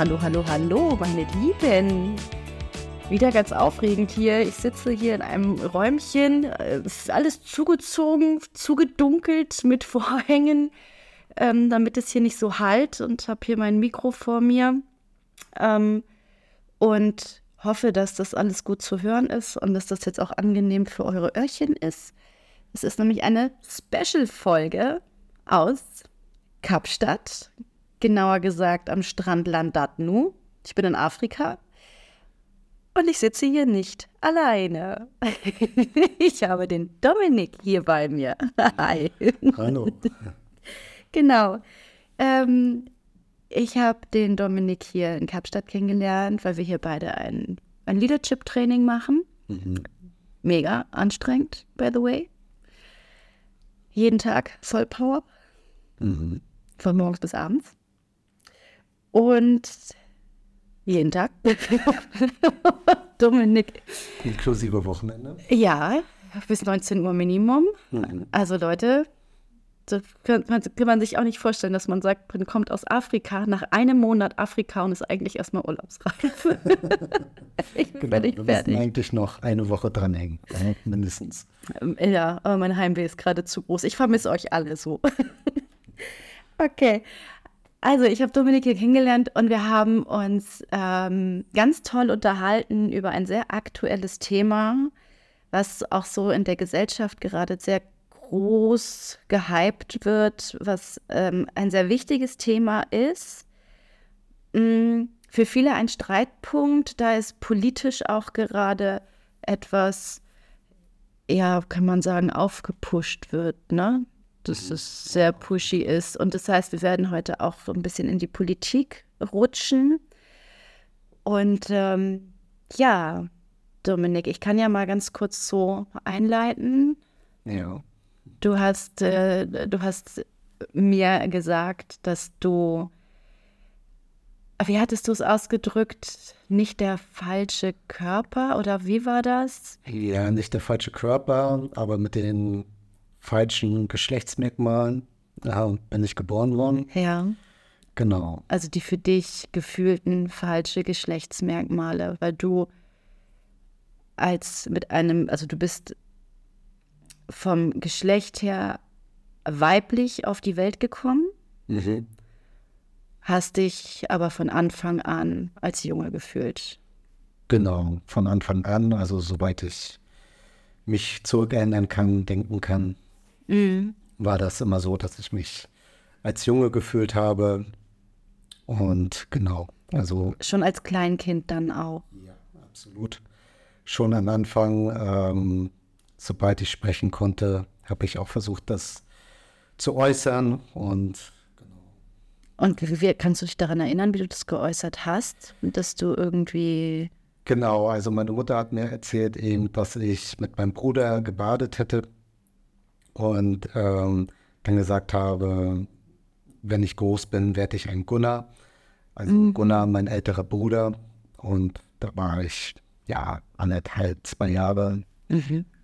hallo, hallo, hallo, meine Lieben. Wieder ganz aufregend hier. Ich sitze hier in einem Räumchen. Es ist alles zugezogen, zugedunkelt mit Vorhängen, ähm, damit es hier nicht so halt und habe hier mein Mikro vor mir. Ähm, und hoffe, dass das alles gut zu hören ist und dass das jetzt auch angenehm für eure Öhrchen ist. Es ist nämlich eine Special-Folge aus Kapstadt, genauer gesagt am Strand Landatnu. Ich bin in Afrika und ich sitze hier nicht alleine. ich habe den Dominik hier bei mir. Hi. Hallo. Genau. Ähm, ich habe den Dominik hier in Kapstadt kennengelernt, weil wir hier beide ein, ein Leadership-Training machen. Mhm. Mega anstrengend, by the way. Jeden Tag voll Power. Mhm. Von morgens bis abends. Und jeden Tag. Dominik. Inklusive Wochenende. Ja, bis 19 Uhr Minimum. Mhm. Also Leute, das kann man, kann man sich auch nicht vorstellen, dass man sagt, man kommt aus Afrika, nach einem Monat Afrika und ist eigentlich erstmal urlaubsreif. ich bin Genau, völlig wir fertig. eigentlich noch eine Woche dranhängen, mindestens. Ähm, Ja, aber mein Heimweh ist gerade zu groß. Ich vermisse euch alle so. okay. Also, ich habe Dominik hier kennengelernt und wir haben uns ähm, ganz toll unterhalten über ein sehr aktuelles Thema, was auch so in der Gesellschaft gerade sehr groß gehypt wird, was ähm, ein sehr wichtiges Thema ist. Mm, Für viele ein Streitpunkt, da es politisch auch gerade etwas ja, kann man sagen, aufgepusht wird, ne? Dass es sehr pushy ist. Und das heißt, wir werden heute auch so ein bisschen in die Politik rutschen. Und ähm, ja, Dominik, ich kann ja mal ganz kurz so einleiten. Ja. Du hast, äh, du hast mir gesagt, dass du, wie hattest du es ausgedrückt, nicht der falsche Körper oder wie war das? Ja, nicht der falsche Körper, aber mit den falschen Geschlechtsmerkmalen ja, bin ich geboren worden. Ja. Genau. Also die für dich gefühlten falsche Geschlechtsmerkmale, weil du als mit einem, also du bist vom Geschlecht her weiblich auf die Welt gekommen, Mhm. hast dich aber von Anfang an als Junge gefühlt. Genau, von Anfang an, also soweit ich mich zurückerinnern kann, denken kann, war das immer so, dass ich mich als Junge gefühlt habe. Und genau, also Schon als Kleinkind dann auch. Ja, absolut. Schon am Anfang, ähm, sobald ich sprechen konnte, habe ich auch versucht, das zu äußern. Und Und wie, wie kannst du dich daran erinnern, wie du das geäußert hast? Dass du irgendwie, genau, also meine Mutter hat mir erzählt, eben, dass ich mit meinem Bruder gebadet hätte und ähm, dann gesagt habe, wenn ich groß bin, werde ich ein Gunnar. Also Gunnar, mein älterer Bruder. Und da war ich ja anderthalb, zwei Jahre.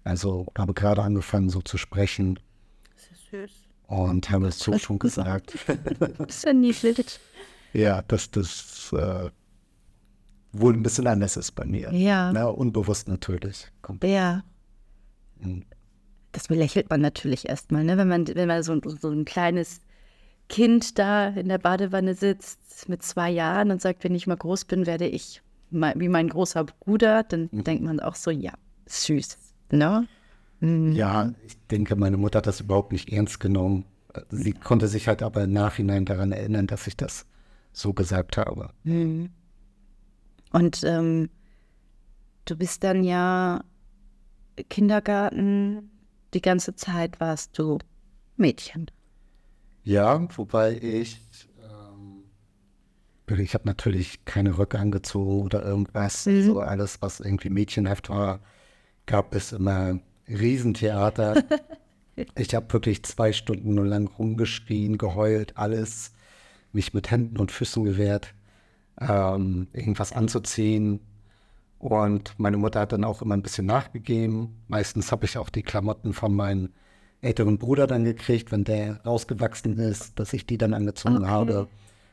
Also habe gerade angefangen, so zu sprechen. Und habe es so schon gesagt. das ist ja niedlich. ja, dass das äh, wohl ein bisschen anders ist bei mir. Ja. Na, unbewusst natürlich. Kommt. Ja. Mhm. Das belächelt man natürlich erstmal, ne? wenn man, wenn man so, ein- so ein kleines Kind da in der Badewanne sitzt mit zwei Jahren und sagt, wenn ich mal groß bin, werde ich wie mein großer Bruder, dann denkt man auch so, ja, süß, ne? Ja, ich denke, meine Mutter hat das überhaupt nicht ernst genommen. Sie konnte sich halt aber im Nachhinein daran erinnern, dass ich das so gesagt habe. Und ähm, du bist dann ja Kindergarten, die ganze Zeit warst du Mädchen. Ja, wobei ich, ähm, ich habe natürlich keine Röcke angezogen oder irgendwas. So alles, was irgendwie mädchenhaft war, gab es immer Riesentheater. ich habe wirklich zwei Stunden nur lang rumgeschrien, geheult, alles, mich mit Händen und Füßen gewehrt, ähm, irgendwas anzuziehen. Und meine Mutter hat dann auch immer ein bisschen nachgegeben. Meistens habe ich auch die Klamotten von meinem älteren Bruder dann gekriegt, wenn der rausgewachsen ist, dass ich die dann angezogen Okay. habe.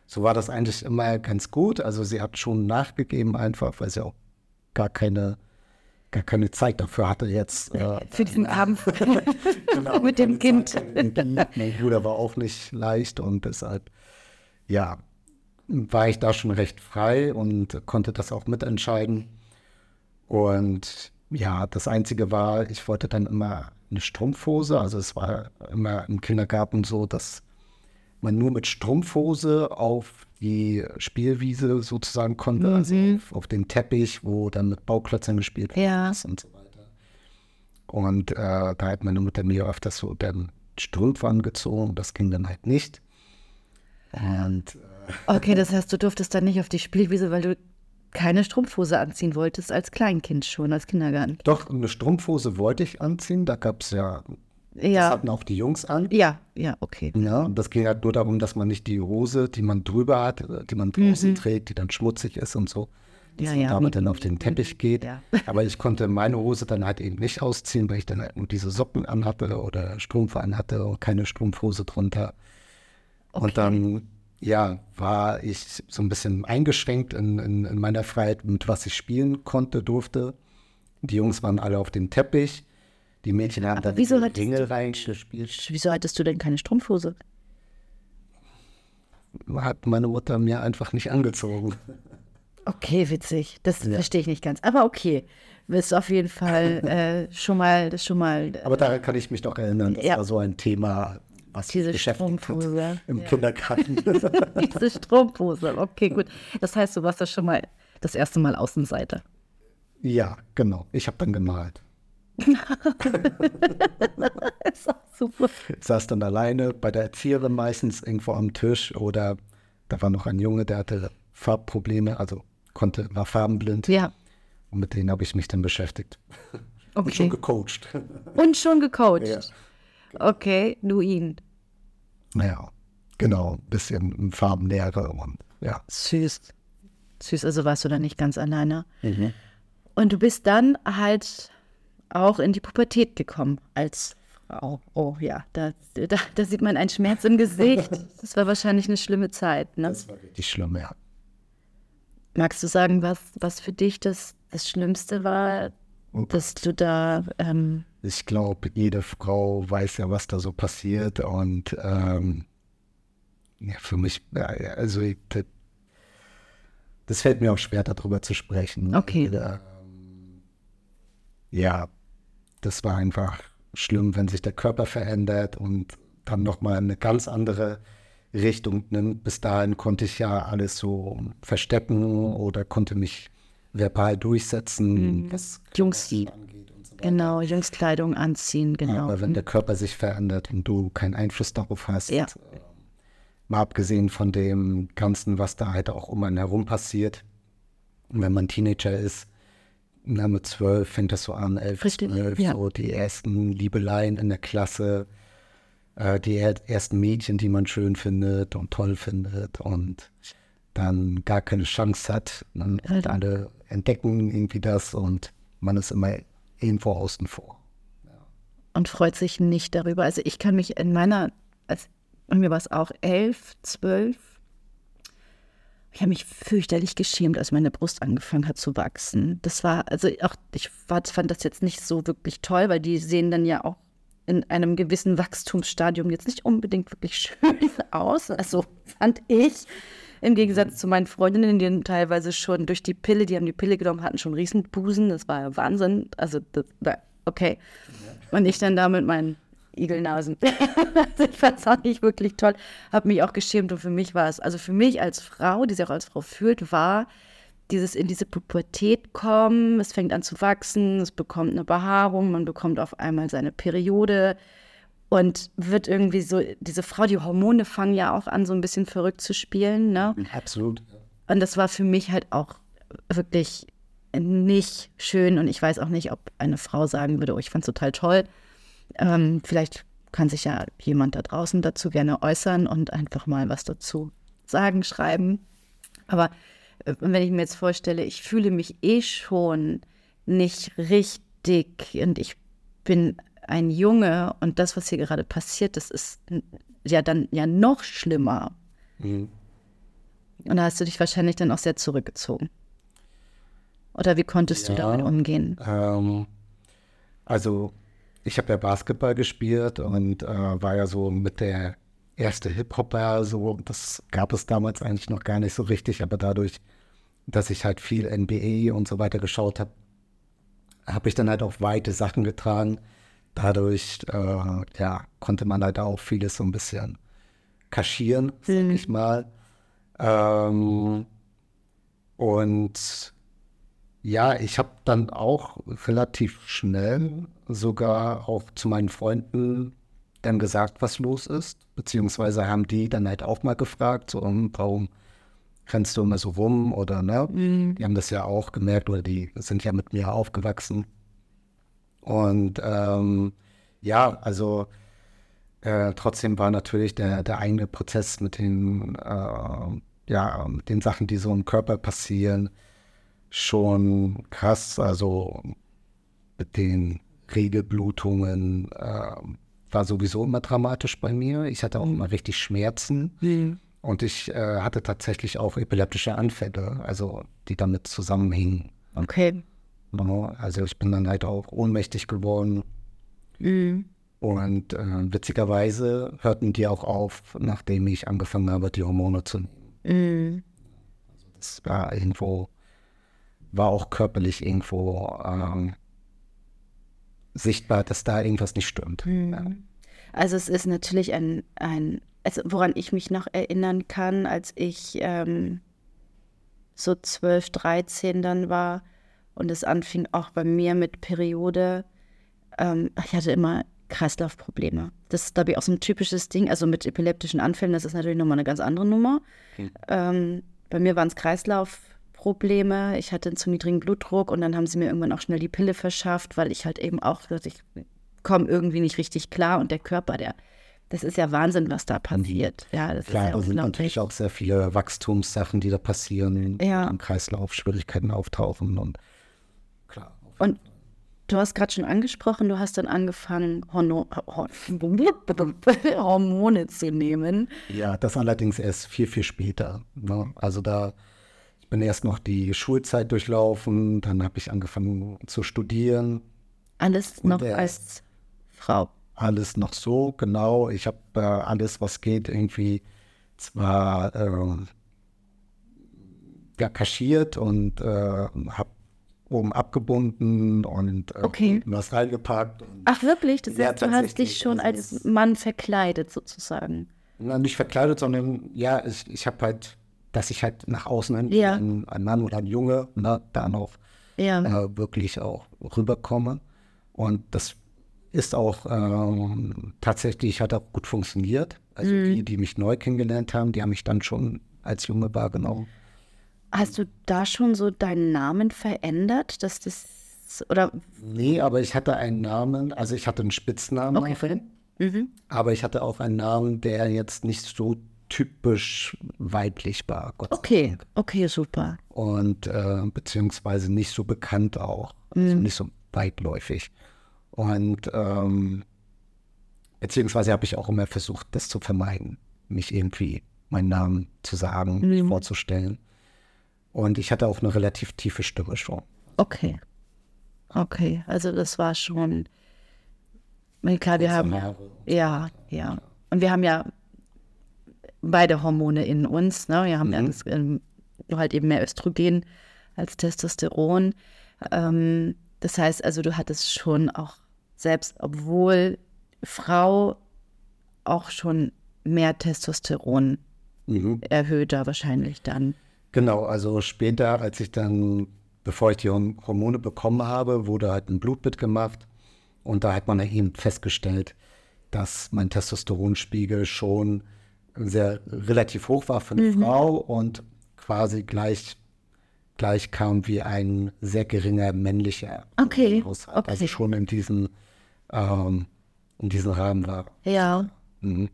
so war das eigentlich immer ganz gut. Also sie hat schon nachgegeben einfach, weil sie auch gar keine gar keine Zeit dafür hatte jetzt. Äh, Für diesen Abend genau, mit dem Kind. mein Bruder war auch nicht leicht und deshalb, ja, war ich da schon recht frei und konnte das auch mitentscheiden. Und ja, das Einzige war, ich wollte dann immer eine Strumpfhose. Also es war immer im Kindergarten so, dass man nur mit Strumpfhose auf die Spielwiese sozusagen konnte, mhm. also auf, auf, den Teppich, wo dann mit Bauklötzern gespielt ja. ist und so weiter. Und äh, da hat meine Mutter mir öfters so dann Strümpfe angezogen, das ging dann halt nicht. Und, äh, okay, das heißt, du durftest dann nicht auf die Spielwiese, weil du keine Strumpfhose anziehen wolltest als Kleinkind schon, als Kindergarten. Doch, eine Strumpfhose wollte ich anziehen. Da gab es ja ja. Das hatten auch die Jungs an. Ja, ja, okay. Ja, und das ging halt nur darum, dass man nicht die Hose, die man drüber hat, die man draußen mhm. trägt, die dann schmutzig ist und so, dass ja, ja, damit dann auf den Teppich geht. Ja. Aber ich konnte meine Hose dann halt eben nicht ausziehen, weil ich dann halt nur diese Socken anhatte oder Strumpfe anhatte und keine Strumpfhose drunter. Okay. Und dann, ja, war ich so ein bisschen eingeschränkt in, in, in meiner Freiheit, mit was ich spielen konnte, durfte. Die Jungs waren alle auf dem Teppich. Die Mädchen haben dann wieso Dinge reingespielt. Wieso hattest du denn keine Strumpfhose? Hat meine Mutter mir einfach nicht angezogen. Okay, witzig. Das ja. verstehe ich nicht ganz. Aber okay. Du auf jeden Fall äh, schon mal das schon mal. Äh, Aber daran kann ich mich noch erinnern. Das ja. war so ein Thema, was Diese Strumpfhose. im ja. Kindergarten. Diese Strumpfhose. Okay, gut. Das heißt, du warst da schon mal das erste Mal Außenseiter. Ja, genau. Ich habe dann gemalt. ist auch super. Ich saß dann alleine bei der Erzieherin meistens irgendwo am Tisch oder da war noch ein Junge, der hatte Farbprobleme, also konnte, war farbenblind. Ja. Und mit denen habe ich mich dann beschäftigt. Okay. Und schon gecoacht. Und schon gecoacht. Ja. Okay, du ihn. Naja, genau, ein bisschen Farbenlehre und ja. Süß. Süß, also warst du da nicht ganz alleine. Mhm. Und du bist dann halt auch in die Pubertät gekommen als Frau. Oh ja, da, da, da sieht man einen Schmerz im Gesicht. Das war wahrscheinlich eine schlimme Zeit. Ne? Das war richtig schlimm, ja. Magst du sagen, was, was für dich das, das Schlimmste war, dass du da. Ähm ich glaube, jede Frau weiß ja, was da so passiert. Und ähm, ja, für mich, also das fällt mir auch schwer, darüber zu sprechen. Okay. Ähm, ja, das war einfach schlimm, wenn sich der Körper verändert und dann nochmal eine ganz andere Richtung nimmt. Bis dahin konnte ich ja alles so verstecken oder konnte mich verbal durchsetzen, mhm. was Jungs angeht und so. Genau, Jungskleidung anziehen, genau. Aber wenn mhm. der Körper sich verändert und du keinen Einfluss darauf hast, ja. äh, mal abgesehen von dem Ganzen, was da halt auch um einen herum passiert, wenn man Teenager ist, na, mit zwölf fängt das so an, elf, Richtig, zwölf, ja. so die ersten Liebeleien in der Klasse, äh, die ersten Mädchen, die man schön findet und toll findet und dann gar keine Chance hat. Dann halt alle entdecken irgendwie das und man ist immer irgendwo außen vor. Und freut sich nicht darüber. Also ich kann mich in meiner, als mir war es auch elf, zwölf, ich habe mich fürchterlich geschämt, als meine Brust angefangen hat zu wachsen. Das war, also auch, ich fand das jetzt nicht so wirklich toll, weil die sehen dann ja auch in einem gewissen Wachstumsstadium jetzt nicht unbedingt wirklich schön aus. Also fand ich. Im Gegensatz zu meinen Freundinnen, die teilweise schon durch die Pille, die haben die Pille genommen, hatten schon Riesenbusen. Das war ja Wahnsinn. Also, das, okay. Und ich dann da mit meinen Igelnasen. ich fand es auch nicht wirklich toll, habe mich auch geschämt und für mich war es, also für mich als Frau, die sich auch als Frau fühlt, war dieses in diese Pubertät kommen, es fängt an zu wachsen, es bekommt eine Behaarung, man bekommt auf einmal seine Periode und wird irgendwie so, diese Frau, die Hormone fangen ja auch an, so ein bisschen verrückt zu spielen. Ne? Absolut. Und das war für mich halt auch wirklich nicht schön und ich weiß auch nicht, ob eine Frau sagen würde, oh, ich fand es total toll. Ähm, vielleicht kann sich ja jemand da draußen dazu gerne äußern und einfach mal was dazu sagen, schreiben. Aber äh, wenn ich mir jetzt vorstelle, ich fühle mich eh schon nicht richtig und ich bin ein Junge und das, was hier gerade passiert, das ist ja dann ja noch schlimmer. Mhm. Und da hast du dich wahrscheinlich dann auch sehr zurückgezogen. Oder wie konntest ja, du damit umgehen? Ähm, also ich habe ja Basketball gespielt und äh, war ja so mit der erste Hip-Hopper, so das gab es damals eigentlich noch gar nicht so richtig, aber dadurch, dass ich halt viel NBA und so weiter geschaut habe, habe ich dann halt auch weite Sachen getragen. Dadurch, äh, ja, konnte man halt auch vieles so ein bisschen kaschieren, sag mhm. ich mal. Ähm, und ja, ich habe dann auch relativ schnell sogar auch zu meinen Freunden dann gesagt, was los ist. Beziehungsweise haben die dann halt auch mal gefragt, so, hm, warum rennst du immer so rum oder ne? Mhm. Die haben das ja auch gemerkt oder die sind ja mit mir aufgewachsen. Und ähm, ja, also äh, trotzdem war natürlich der, der eigene Prozess mit den, äh, ja, mit den Sachen, die so im Körper passieren, schon krass. Also mit den Regelblutungen äh, war sowieso immer dramatisch bei mir. Ich hatte auch immer richtig Schmerzen. Mhm. Und ich äh, hatte tatsächlich auch epileptische Anfälle, also die damit zusammenhingen. Okay. Also ich bin dann halt auch ohnmächtig geworden. Mhm. Und äh, witzigerweise hörten die auch auf, nachdem ich angefangen habe, die Hormone zu nehmen. Mhm. Also das war irgendwo war auch körperlich irgendwo ähm, sichtbar, dass da irgendwas nicht stimmt. Mhm. Ja. Also es ist natürlich ein, ein also woran ich mich noch erinnern kann, als ich ähm, so 12, 13 dann war und es anfing auch bei mir mit Periode. Ähm, ich hatte immer Kreislaufprobleme. Das ist, glaube ich, auch so ein typisches Ding. Also mit epileptischen Anfällen, das ist natürlich nochmal eine ganz andere Nummer. Okay. Ähm, bei mir waren es Kreislauf. Probleme. Ich hatte einen zu niedrigen Blutdruck und dann haben sie mir irgendwann auch schnell die Pille verschafft, weil ich halt eben auch, ich komme irgendwie nicht richtig klar und der Körper, der, das ist ja Wahnsinn, was da passiert. Ja, das Klar, ist ja sind natürlich auch sehr viele Wachstumssachen, die da passieren, ja. im Kreislauf Schwierigkeiten auftauchen und. Und du hast gerade schon angesprochen, du hast dann angefangen, Horno Hormone zu nehmen. Ja, das allerdings erst viel, viel später. Ne? Also da bin erst noch die Schulzeit durchlaufen, dann habe ich angefangen zu studieren. Alles noch als Frau. Alles noch so, genau. Ich habe äh, alles, was geht, irgendwie zwar äh, ja, kaschiert und äh, habe oben abgebunden und äh, okay. was reingepackt. Ach wirklich? Das heißt, ja, du hast dich schon als Mann verkleidet sozusagen. Na, nicht verkleidet, sondern ja, ich, ich habe halt dass ich halt nach außen ja. ein, ein, Mann oder ein Junge ne, da noch ja. äh, wirklich auch rüberkomme. Und das ist auch äh, tatsächlich, hat auch gut funktioniert. Also mhm. die, die mich neu kennengelernt haben, die haben mich dann schon als Junge wahrgenommen. Hast du da schon so deinen Namen verändert, dass das oder? Nee, aber ich hatte einen Namen, also ich hatte einen Spitznamen. Okay. Mhm. Aber ich hatte auch einen Namen, der jetzt nicht so typisch weiblich war. Gott okay, okay, super. Und äh, beziehungsweise nicht so bekannt auch, also mhm. nicht so weitläufig. Und ähm, beziehungsweise habe ich auch immer versucht, das zu vermeiden, mich irgendwie meinen Namen zu sagen, mhm. mich vorzustellen. Und ich hatte auch eine relativ tiefe Stimme schon. Okay. Okay, also das war schon. Klar, wir haben. Ja, ja. Und wir haben ja beide Hormone in uns. Ne? Wir haben mhm. ja das, ähm, halt eben mehr Östrogen als Testosteron. Ähm, das heißt also, du hattest schon auch, selbst obwohl Frau auch schon mehr Testosteron mhm. erhöhter wahrscheinlich dann. Genau, also später, als ich dann, bevor ich die Hormone bekommen habe, wurde halt ein Blutbild gemacht und da hat man eben festgestellt, dass mein Testosteronspiegel schon sehr relativ hoch war für eine mhm. Frau und quasi gleich, gleich kam wie ein sehr geringer männlicher okay. Haushalt. Okay. Also schon in diesem, ähm, in diesem Rahmen war. Ja. Mhm.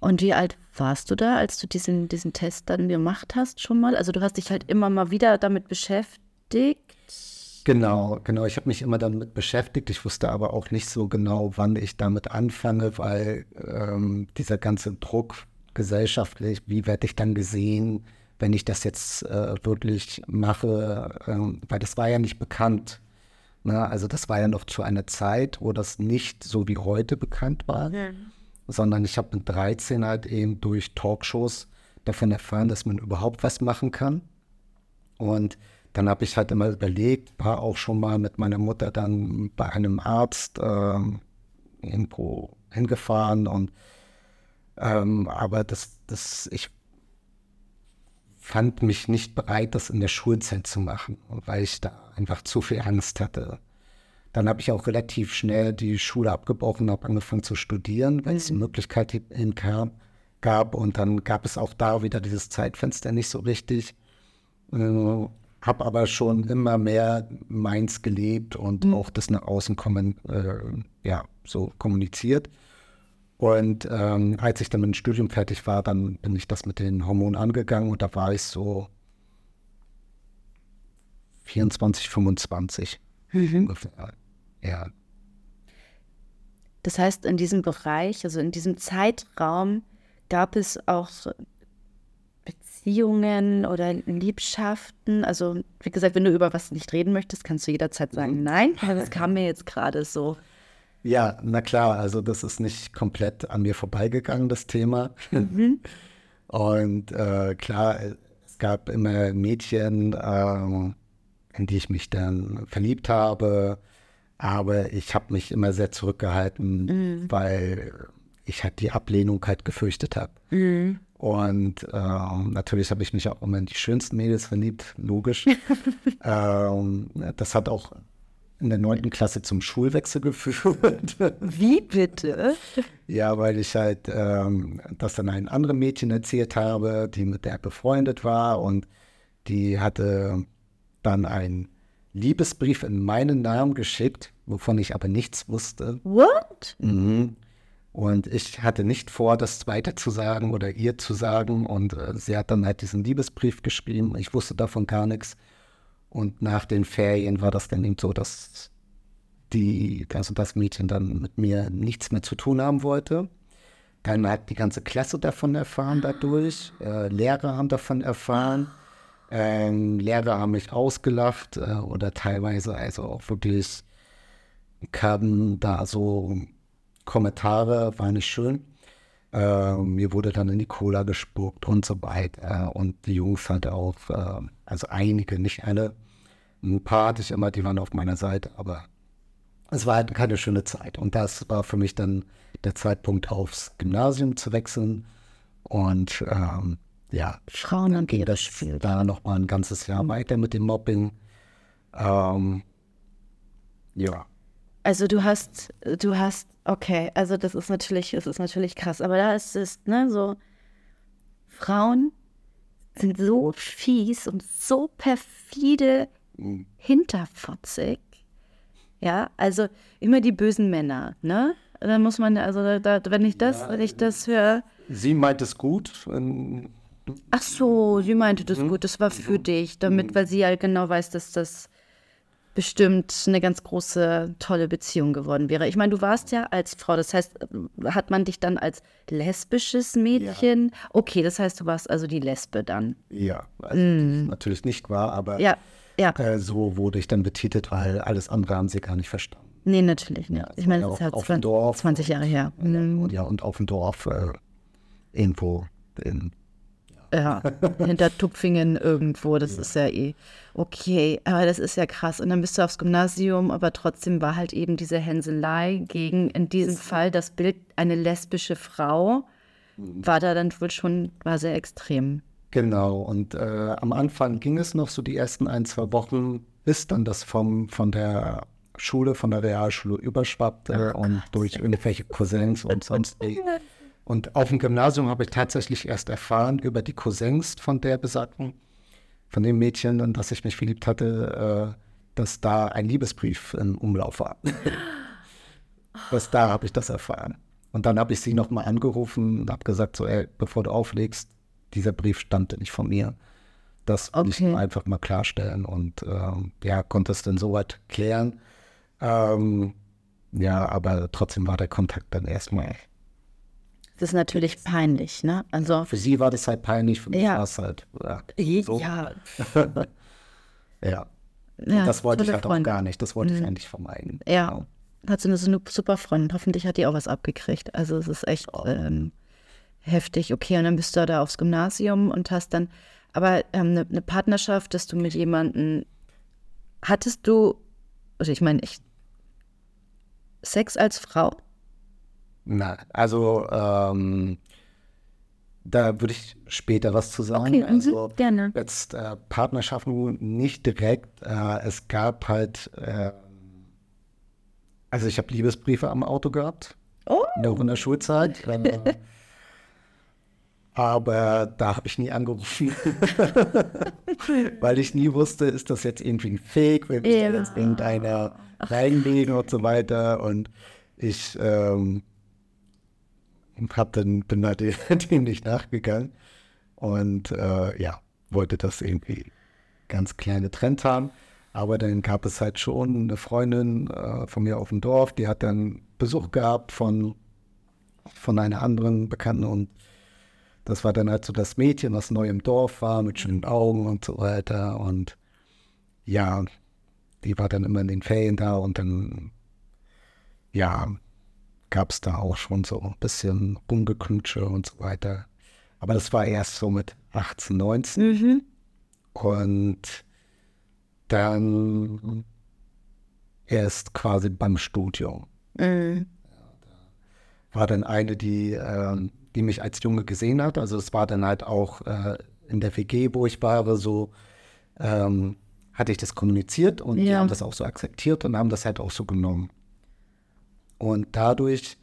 Und wie alt warst du da, als du diesen, diesen Test dann gemacht hast schon mal? Also du hast dich halt immer mal wieder damit beschäftigt. Genau, genau. Ich habe mich immer damit beschäftigt. Ich wusste aber auch nicht so genau, wann ich damit anfange, weil ähm, dieser ganze Druck gesellschaftlich, wie werde ich dann gesehen, wenn ich das jetzt äh, wirklich mache, ähm, weil das war ja nicht bekannt. Ne? Also das war ja noch zu einer Zeit, wo das nicht so wie heute bekannt war, mhm. Sondern ich habe mit 13 halt eben durch Talkshows davon erfahren, dass man überhaupt was machen kann. Und dann habe ich halt immer überlegt, war auch schon mal mit meiner Mutter dann bei einem Arzt äh, irgendwo hingefahren und ähm, aber das, das, ich fand mich nicht bereit, das in der Schulzeit zu machen, weil ich da einfach zu viel Angst hatte. Dann habe ich auch relativ schnell die Schule abgebrochen und habe angefangen zu studieren, weil es die mhm. Möglichkeit hinkam, gab. Und dann gab es auch da wieder dieses Zeitfenster nicht so richtig. Äh, habe aber schon immer mehr meins gelebt und mhm. auch das nach außen kommen, äh, ja, so kommuniziert. Und ähm, als ich dann mit dem Studium fertig war, dann bin ich das mit den Hormonen angegangen und da war ich so 24, 25 mhm. ungefähr. Ja. Das heißt, in diesem Bereich, also in diesem Zeitraum, gab es auch Beziehungen oder Liebschaften? Also, wie gesagt, wenn du über was nicht reden möchtest, kannst du jederzeit sagen, mhm. nein. Das kam mir jetzt gerade so ja, na klar, also das ist nicht komplett an mir vorbeigegangen, das Thema. Mhm. Und äh, klar, es gab immer Mädchen, äh, in die ich mich dann verliebt habe, aber ich habe mich immer sehr zurückgehalten, mhm. weil ich halt die Ablehnung halt gefürchtet habe. Mhm. Und äh, natürlich habe ich mich auch immer in die schönsten Mädels verliebt, logisch. ähm, das hat auch in der neunten Klasse zum Schulwechsel geführt. Wie bitte? Ja, weil ich halt ähm, das dann einem anderen Mädchen erzählt habe, die mit der befreundet war und die hatte dann einen Liebesbrief in meinen Namen geschickt, wovon ich aber nichts wusste. What? Mhm. Und ich hatte nicht vor, das weiter zu sagen oder ihr zu sagen. Und äh, sie hat dann halt diesen Liebesbrief geschrieben. Ich wusste davon gar nichts. Und nach den Ferien war das dann eben so, dass die, also das Mädchen dann mit mir nichts mehr zu tun haben wollte. Dann hat die ganze Klasse davon erfahren dadurch. Äh, Lehrer haben davon erfahren. Ähm, Lehrer haben mich ausgelacht äh, oder teilweise also auch wirklich kamen da so Kommentare, war nicht schön. Äh, mir wurde dann in die Cola gespuckt und so weiter. Und die Jungs halt auch, äh, also einige, nicht alle. Ein paar hatte ich immer, die waren auf meiner Seite, aber es war halt keine schöne Zeit. Und das war für mich dann der Zeitpunkt, aufs Gymnasium zu wechseln. Und ähm, ja, Frauen dann ging das gespielt. da noch mal ein ganzes Jahr mhm. weiter mit dem Mobbing. Ähm, ja. Also du hast, du hast, okay, also das ist natürlich, es ist natürlich krass, aber da ist es, ne, so, Frauen sind so fies und so perfide mhm. hinterfotzig. Ja, also immer die bösen Männer, ne? Dann muss man, also da, wenn ich das, ja, wenn ich das höre. Sie meint es gut. Ach so, sie meinte das mhm. gut, das war für mhm. dich, damit, mhm. weil sie ja genau weiß, dass das bestimmt eine ganz große, tolle Beziehung geworden wäre. Ich meine, du warst ja als Frau, das heißt, hat man dich dann als lesbisches Mädchen? Ja. Okay, das heißt, du warst also die Lesbe dann. Ja, also mm. natürlich nicht wahr, aber ja, ja. Äh, so wurde ich dann betitelt, weil alles andere haben sie gar nicht verstanden. Nee, natürlich nicht. Ja, ich meine, das ist ja 20, Dorf, 20 Jahre her. Mhm. Ja, und auf dem Dorf äh, irgendwo in ja, hinter Tupfingen irgendwo, das ja. ist ja eh okay, aber das ist ja krass. Und dann bist du aufs Gymnasium, aber trotzdem war halt eben diese Hänselei gegen, in diesem Fall das Bild, eine lesbische Frau, mhm. war da dann wohl schon, war sehr extrem. Genau, und äh, am Anfang ging es noch so die ersten ein, zwei Wochen, bis dann das vom, von der Schule, von der Realschule überschwappte oh und durch irgendwelche Cousins und sonst Und auf dem Gymnasium habe ich tatsächlich erst erfahren über die Cousins von der besagten, von dem Mädchen, in das ich mich verliebt hatte, äh, dass da ein Liebesbrief im Umlauf war. Was da habe ich das erfahren. Und dann habe ich sie nochmal angerufen und habe gesagt, so, ey, bevor du auflegst, dieser Brief stammte nicht von mir. Das okay. ich einfach mal klarstellen und ähm, ja, konnte es dann soweit klären. Ähm, ja, aber trotzdem war der Kontakt dann erstmal Das ist natürlich peinlich, ne? Also, Für sie war das halt peinlich, für mich Ja. war es halt. Ja. je- So. ja, ja. ja, das wollte ich halt auch Freundin. gar nicht. Das wollte ich eigentlich vermeiden. Ja. Hat sie eine, so eine super Freundin. Hoffentlich hat die auch was abgekriegt. Also es ist echt ähm, heftig. Okay, und dann bist du da aufs Gymnasium und hast dann, aber ähm, eine, eine Partnerschaft, dass du mit jemandem, hattest du, also ich meine, ich, Sex als Frau? Na, also ähm, da würde ich später was zu sagen. Okay, mhm, also, gerne. Jetzt äh, Partnerschaften nicht direkt. Äh, es gab halt, äh, also ich habe Liebesbriefe am Auto gehabt, Oh, noch in der Schulzeit. Äh, aber da habe ich nie angerufen, weil ich nie wusste, ist das jetzt irgendwie ein Fake, will mich Ja. da jetzt irgendeiner reinlegen und so weiter. Und ich ähm, hab dann, bin da dem, nicht nachgegangen und äh, ja, wollte das irgendwie ganz klein getrennt haben. Aber dann gab es halt schon eine Freundin äh, von mir auf dem Dorf, die hat dann Besuch gehabt von, von einer anderen Bekannten und das war dann halt so das Mädchen, was neu im Dorf war, mit schönen Augen und so weiter. Und ja, die war dann immer in den Ferien da und dann, ja, gab es da auch schon so ein bisschen Rumgeknutsche und so weiter. Aber das war erst so mit 18, 19. mhm. Und dann erst quasi beim Studium Mhm. war dann eine, die, ähm, die mich als Junge gesehen hat. Also es war dann halt auch äh, in der WG, wo ich war, so ähm, hatte ich das kommuniziert und die Ja. haben das auch so akzeptiert und haben das halt auch so genommen. Und dadurch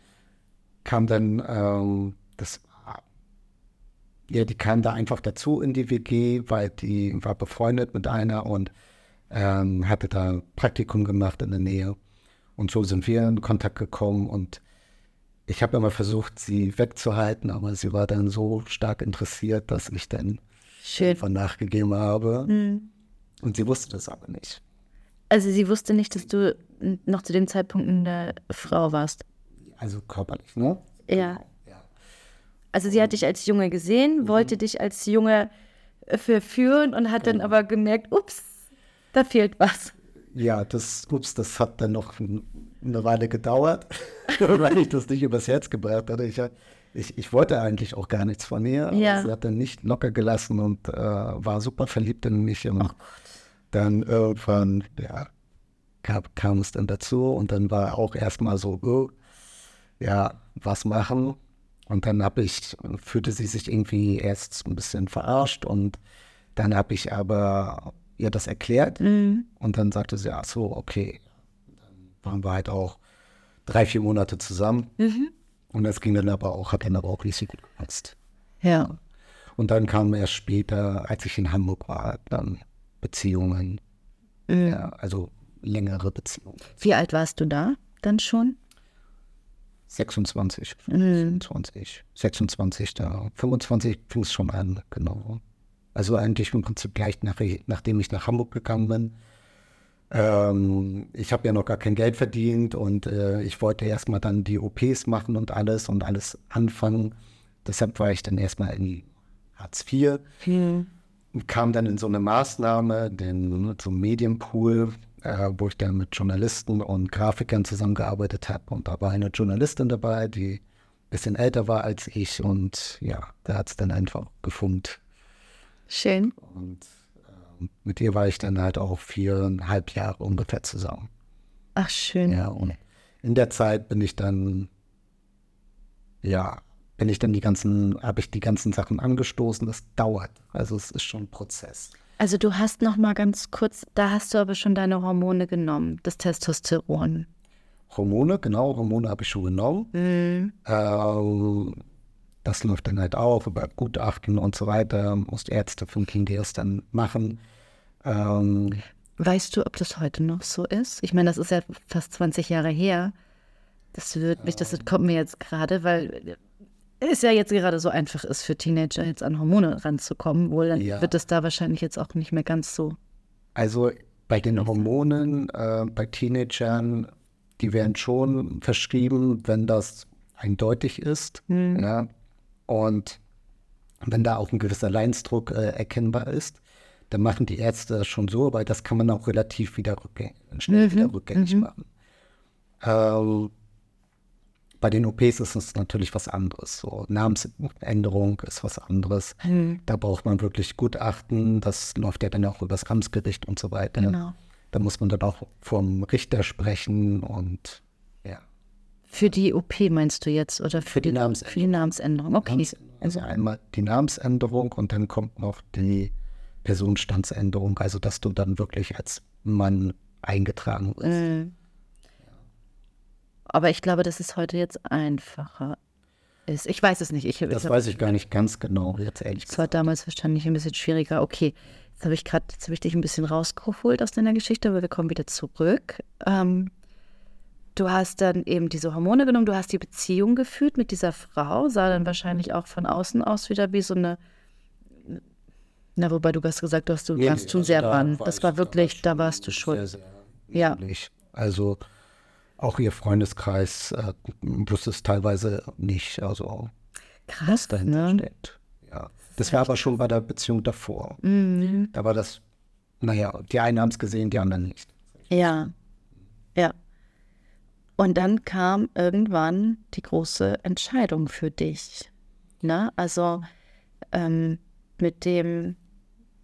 kam dann ähm, das, ja, die kam da einfach dazu in die WG, weil die war befreundet mit einer und ähm, hatte da Praktikum gemacht in der Nähe. Und so sind wir in Kontakt gekommen und ich habe immer versucht, sie wegzuhalten, aber sie war dann so stark interessiert, dass ich dann Schön. nachgegeben habe. Mhm. Und sie wusste das aber nicht. Also sie wusste nicht, dass du noch zu dem Zeitpunkt eine Frau warst. Also körperlich, ne? Ja. Ja. Also sie hat dich als Junge gesehen, wollte dich als Junge äh, verführen und hat dann aber gemerkt, ups, da fehlt was. Ja, das, ups, das hat dann noch eine Weile gedauert, weil ich das nicht übers Herz gebracht hatte. Ich, ich, ich wollte eigentlich auch gar nichts von ihr. Ja. Sie hat dann nicht locker gelassen und äh, war super verliebt in mich. Und dann irgendwann, ja, kam, kam es dann dazu und dann war auch erstmal so, oh, ja, was machen? Und dann habe ich, fühlte sie sich irgendwie erst ein bisschen verarscht und dann habe ich aber ihr das erklärt Mhm. und dann sagte sie, ach so, okay. Dann waren wir halt auch drei, vier Monate zusammen Mhm. und das ging dann aber auch, hat dann aber auch richtig gut gepasst. Ja. Und dann kam erst später, als ich in Hamburg war, dann Beziehungen, Mhm. ja, also längere Beziehungen. Wie alt warst du da dann schon? 26, Mhm. 25, 26, da 25 fing es schon an, genau. Also eigentlich im Prinzip gleich nach, nachdem ich nach Hamburg gegangen bin. Ähm, ich habe ja noch gar kein Geld verdient und äh, ich wollte erstmal dann die OPs machen und alles und alles anfangen. Deshalb war ich dann erstmal in Hartz IV Mhm. Kam dann in so eine Maßnahme, den, so einen Medienpool, äh, wo ich dann mit Journalisten und Grafikern zusammengearbeitet habe. Und da war eine Journalistin dabei, die ein bisschen älter war als ich. Und ja, da hat es dann einfach gefunkt. Schön. Und ähm, mit ihr war ich dann halt auch viereinhalb Jahre ungefähr zusammen. Ach, schön. Ja, und in der Zeit bin ich dann, ja, bin ich dann die ganzen, habe ich die ganzen Sachen angestoßen. Das dauert. Also es ist schon ein Prozess. Also du hast noch mal ganz kurz, da hast du aber schon deine Hormone genommen, das Testosteron. Hormone, genau, Hormone habe ich schon genommen. Mhm. Ähm, das läuft dann halt auch über Gutachten und so weiter. Muss die Ärzte von King das dann machen. Ähm, Weißt du, ob das heute noch so ist? Ich meine, das ist ja fast 20 Jahre her. Das wird mich, das kommt mir jetzt gerade, weil es ja jetzt gerade so einfach ist für Teenager jetzt an Hormone ranzukommen. Wohl, dann Ja. wird es da wahrscheinlich jetzt auch nicht mehr ganz so. also bei den Hormonen, äh, bei Teenagern, die werden schon verschrieben, wenn das eindeutig ist. Ja, und wenn da auch ein gewisser Leidensdruck äh, erkennbar ist, dann machen die Ärzte das schon so, weil das kann man auch relativ wieder rückgängig, schnell wieder rückgängig machen. Ähm, bei den OPs ist es natürlich was anderes. So Namensänderung ist was anderes. Da braucht man wirklich Gutachten. Das läuft ja dann auch übers Amtsgericht und so weiter. Genau. Da muss man dann auch vom Richter sprechen und ja. Für die OP meinst du jetzt oder für, Für die Namensänderung. Für die Namensänderung, okay. Namensänderung. Also einmal die Namensänderung und dann kommt noch die Personenstandsänderung, also dass du dann wirklich als Mann eingetragen wirst. Mhm. Aber ich glaube, dass es heute jetzt einfacher ist. Ich weiß es nicht. Ich, Das ich weiß ich gar nicht ganz genau, jetzt ehrlich Es war gesagt. damals wahrscheinlich ein bisschen schwieriger. Okay, jetzt habe ich gerade, jetzt habe ich dich ein bisschen rausgeholt aus deiner Geschichte, aber wir kommen wieder zurück. Ähm, du hast dann eben diese Hormone genommen, du hast die Beziehung geführt mit dieser Frau, sah dann wahrscheinlich auch von außen aus wieder wie so eine. Na, wobei du hast gesagt, du hast du Nee, warst schon also sehr da ran. Das war wirklich, ich da warst du schon. Sehr, sehr Ja. Also auch ihr Freundeskreis äh, wusste es teilweise nicht, also Krass, dahinter ne? steht. Ja. Das war aber schon bei der Beziehung davor. Mhm. Da war das, naja, die einen haben es gesehen, die anderen nicht. Ja, ja. Und dann kam irgendwann die große Entscheidung für dich. Ne? Also ähm, mit dem,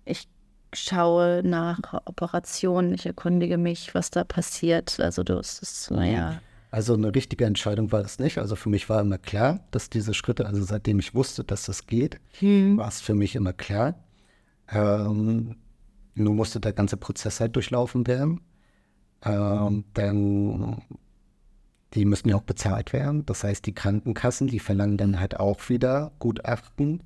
ich schaue nach Operationen, ich erkundige mich, was da passiert. Also du hast es, naja, Also eine richtige Entscheidung war das nicht. Also für mich war immer klar, dass diese Schritte, also seitdem ich wusste, dass das geht, war es für mich immer klar. Ähm, nun musste der ganze Prozess halt durchlaufen werden. Ähm, denn die müssen ja auch bezahlt werden. Das heißt, die Krankenkassen, die verlangen dann halt auch wieder Gutachten.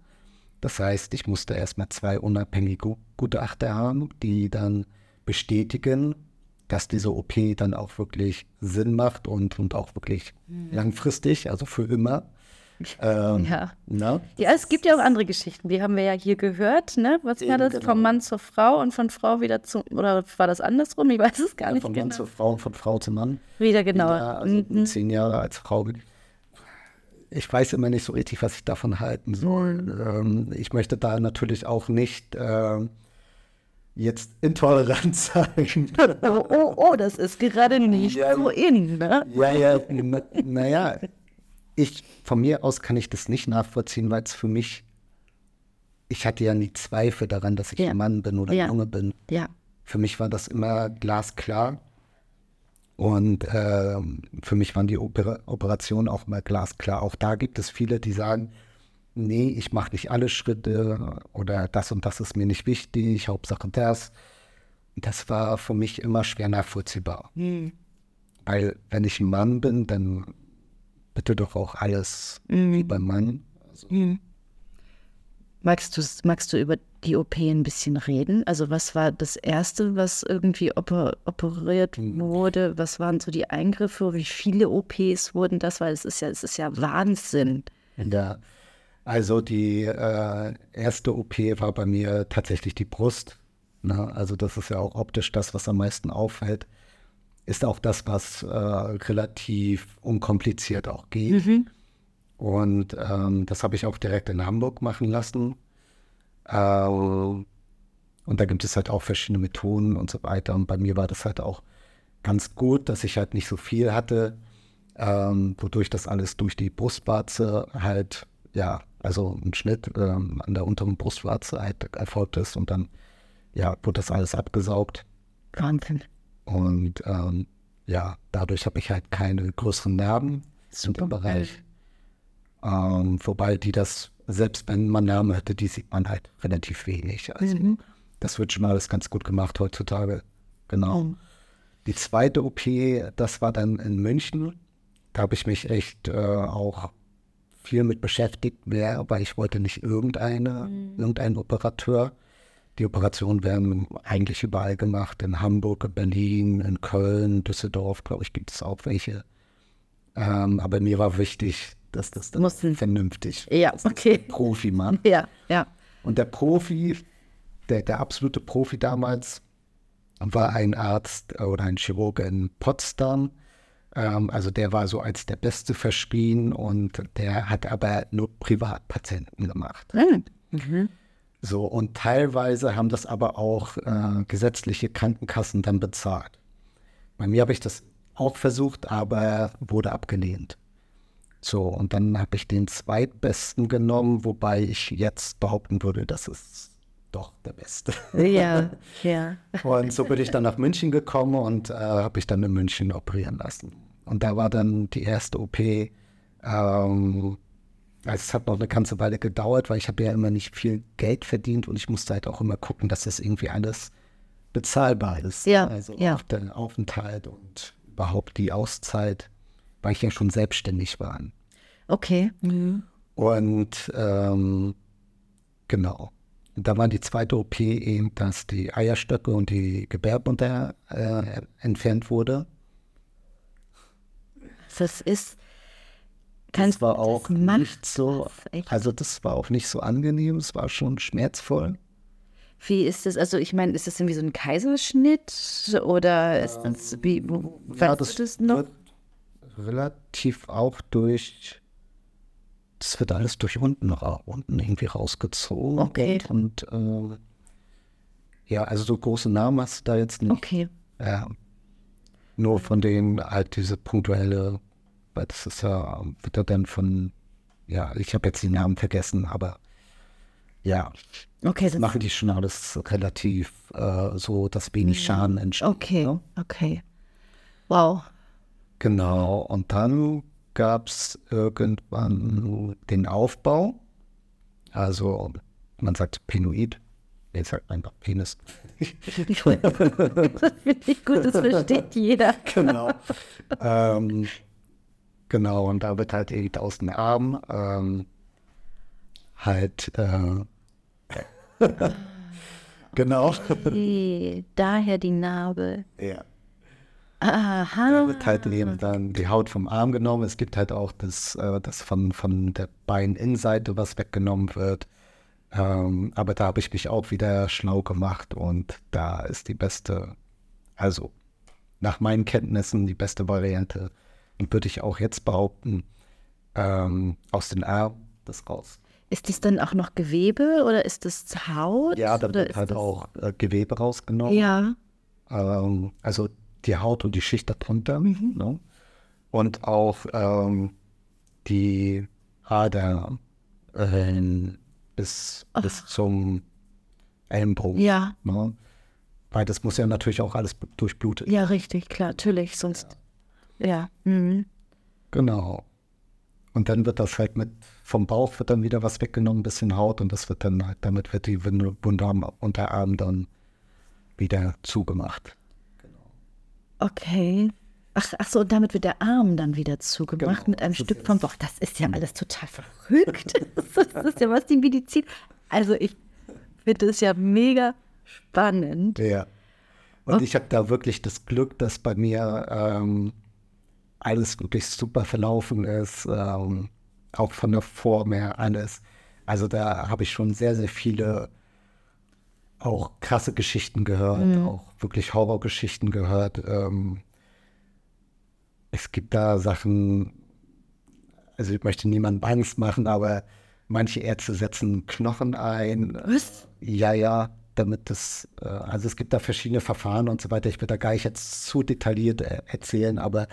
Das heißt, ich musste erstmal zwei unabhängige Gu- Gutachter haben, die dann bestätigen, dass diese OP dann auch wirklich Sinn macht und, und auch wirklich langfristig, also für immer. Ähm, Ja. Na? Ja, es gibt ja auch andere Geschichten, die haben wir ja hier gehört, ne? Was war das? genau. Vom Mann zur Frau und von Frau wieder zu, oder war das andersrum? Ich weiß es gar nicht Von genau. Mann zu Frau und von Frau zu Mann. wieder genau. Ja, also zehn Jahre als Frau. Ich weiß immer nicht so richtig, was ich davon halten soll. Ähm, ich möchte da natürlich auch nicht ähm, jetzt intolerant sein. Oh, oh, oh, das ist gerade nicht Ja. so in, ne? ja, ja, na, naja, ich, von mir aus kann ich das nicht nachvollziehen, weil es für mich, ich hatte ja nie Zweifel daran, dass ich Ja. ein Mann bin oder Ja. ein Junge bin. Ja. Für mich war das immer glasklar. Und ähm, für mich waren die Opera Operationen auch immer glasklar. Auch da gibt es viele, die sagen, nee, ich mache nicht alle Schritte oder das und das ist mir nicht wichtig, Hauptsache das. Das war für mich immer schwer nachvollziehbar. Weil wenn ich ein Mann bin, dann bitte doch auch alles wie beim Mann. Magst du, magst du über die OP ein bisschen reden? Also was war das Erste, was irgendwie oper, operiert wurde? Was waren so die Eingriffe? Wie viele OPs wurden das? Weil es ist ja, es ist ja Wahnsinn. Ja, also die äh, erste OP war bei mir tatsächlich die Brust. Ne? Also das ist ja auch optisch das, was am meisten auffällt. Ist auch das, was äh, relativ unkompliziert auch geht. Und ähm, das habe ich auch direkt in Hamburg machen lassen. Äh, und da gibt es halt auch verschiedene Methoden und so weiter. Und bei mir war das halt auch ganz gut, dass ich halt nicht so viel hatte, ähm, wodurch das alles durch die Brustwarze halt, ja, also ein Schnitt ähm, an der unteren Brustwarze halt erfolgt ist und dann, ja, wurde das alles abgesaugt. Wahnsinn. Und ähm, ja, dadurch habe ich halt keine größeren Narben dem Bereich. Ähm, wobei die das, selbst wenn man Narben hätte, die sieht man halt relativ wenig. Also das wird schon alles ganz gut gemacht heutzutage. Genau. Die zweite OP, das war dann in München. Da habe ich mich echt äh, auch viel mit beschäftigt, wer, aber ich wollte nicht irgendeine, irgendeinen Operateur. Die Operationen werden eigentlich überall gemacht, in Hamburg, in Berlin, in Köln, Düsseldorf, glaube ich, gibt es auch welche. Ähm, aber mir war wichtig, dass das dann Mussten- vernünftig Ja, das okay. Profi macht. Ja, ja. Und der Profi, der, der absolute Profi damals, war ein Arzt oder ein Chirurg in Potsdam. Ähm, also der war so als der Beste verschrien und der hat aber nur Privatpatienten gemacht. Mhm. So, und teilweise haben das aber auch äh, gesetzliche Krankenkassen dann bezahlt. Bei mir habe ich das auch versucht, aber wurde abgelehnt. So, und dann habe ich den zweitbesten genommen, wobei ich jetzt behaupten würde, das ist doch der Beste. Ja, ja. Und so bin ich dann nach München gekommen und äh, habe ich dann in München operieren lassen. Und da war dann die erste OP. Ähm, also es hat noch eine ganze Weile gedauert, weil ich habe ja immer nicht viel Geld verdient und ich musste halt auch immer gucken, dass das irgendwie alles bezahlbar ist. Ja, Also ja. auch der Aufenthalt und überhaupt die Auszeit, weil ich ja schon selbstständig war. Okay. Und ähm, genau. Und da war die zweite OP eben, dass die Eierstöcke und die Gebärmutter äh, entfernt wurde. Das ist. Das Kannst war du auch das nicht so, also das war auch nicht so angenehm, es war schon schmerzvoll. Wie ist das? Also, ich meine, ist das irgendwie so ein Kaiserschnitt oder ist das wie, weißt du das noch? wird relativ auch durch, das wird alles durch unten, unten irgendwie rausgezogen. Okay. Und ähm, ja, also so große Namen hast du da jetzt nicht. Okay. Ja. Nur von denen halt diese punktuelle, weil das ist ja, wird ja dann von, ja, ich habe jetzt die Namen vergessen, aber ja, Okay, das, machen die schon alles relativ äh, so, dass wenig Schaden entsteht. okay, ne? okay. Wow. Genau, und dann gab es irgendwann den Aufbau. Also man sagt Penoid, jetzt sagt einfach Penis. Das finde ich gut, das versteht jeder. genau. ähm, genau, und da wird halt eben aus den Armen ähm, halt äh, genau. Okay, daher die Narbe. ja. Aha. Da wird halt eben dann die Haut vom Arm genommen. Es gibt halt auch das, äh, das von, von der Beininnenseite, was weggenommen wird. Ähm, aber da habe ich mich auch wieder schlau gemacht und da ist die beste, also nach meinen Kenntnissen die beste Variante. Und würde ich auch jetzt behaupten, ähm, aus den Armen das raus. Ist das dann auch noch Gewebe oder ist das Haut? Ja, da wird halt auch äh, Gewebe rausgenommen. Ja. Ähm, also die Haut und die Schicht darunter. Mhm. Ne? Und auch ähm, die Ader äh, bis, bis zum Ellenbogen. Ja, Ne? Weil das muss ja natürlich auch alles durchblutet. ja, richtig, klar, natürlich, sonst. Ja. Mhm. Genau. Und dann wird das halt mit, vom Bauch wird dann wieder was weggenommen, ein bisschen Haut und das wird dann halt, damit wird die Wunde Wunde am Unterarm dann wieder zugemacht. Okay. Ach, ach so, und damit wird der Arm dann wieder zugemacht Genau, mit einem das Stück vom Bauch. Das ist ja alles total verrückt. Das ist ja was die Medizin. Also ich finde es ja mega spannend. Ja. Und ich habe da wirklich das Glück, dass bei mir ähm, alles wirklich super verlaufen ist, ähm, auch von der Form her alles. Also da habe ich schon sehr, sehr viele auch krasse Geschichten gehört, auch wirklich Horrorgeschichten gehört. Ähm, es gibt da Sachen, also ich möchte niemandem Angst machen, aber manche Ärzte setzen Knochen ein. Was? Ja, ja, damit das, äh, also es gibt da verschiedene Verfahren und so weiter. Ich will da gar nicht jetzt zu detailliert äh, erzählen, aber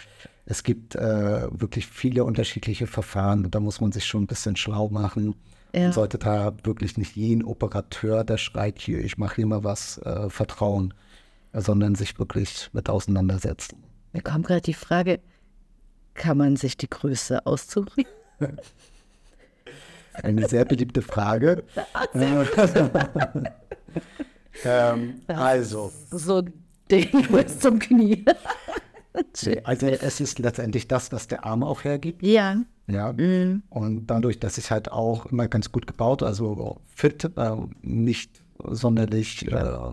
es gibt äh, wirklich viele unterschiedliche Verfahren und da muss man sich schon ein bisschen schlau machen. Ja. Sollte da wirklich nicht jeden Operateur, der schreit hier, ich mache hier mal was, äh, vertrauen, sondern sich wirklich mit auseinandersetzen. Mir kommt gerade die Frage, kann man sich die Größe aussuchen? Eine sehr beliebte Frage. ähm, also, So ein Ding bis zum Knie. also es ist letztendlich das, was der Arm auch hergibt. Ja. Ja. Und dadurch, dass ich halt auch immer ganz gut gebaut, also fit, äh, nicht sonderlich äh,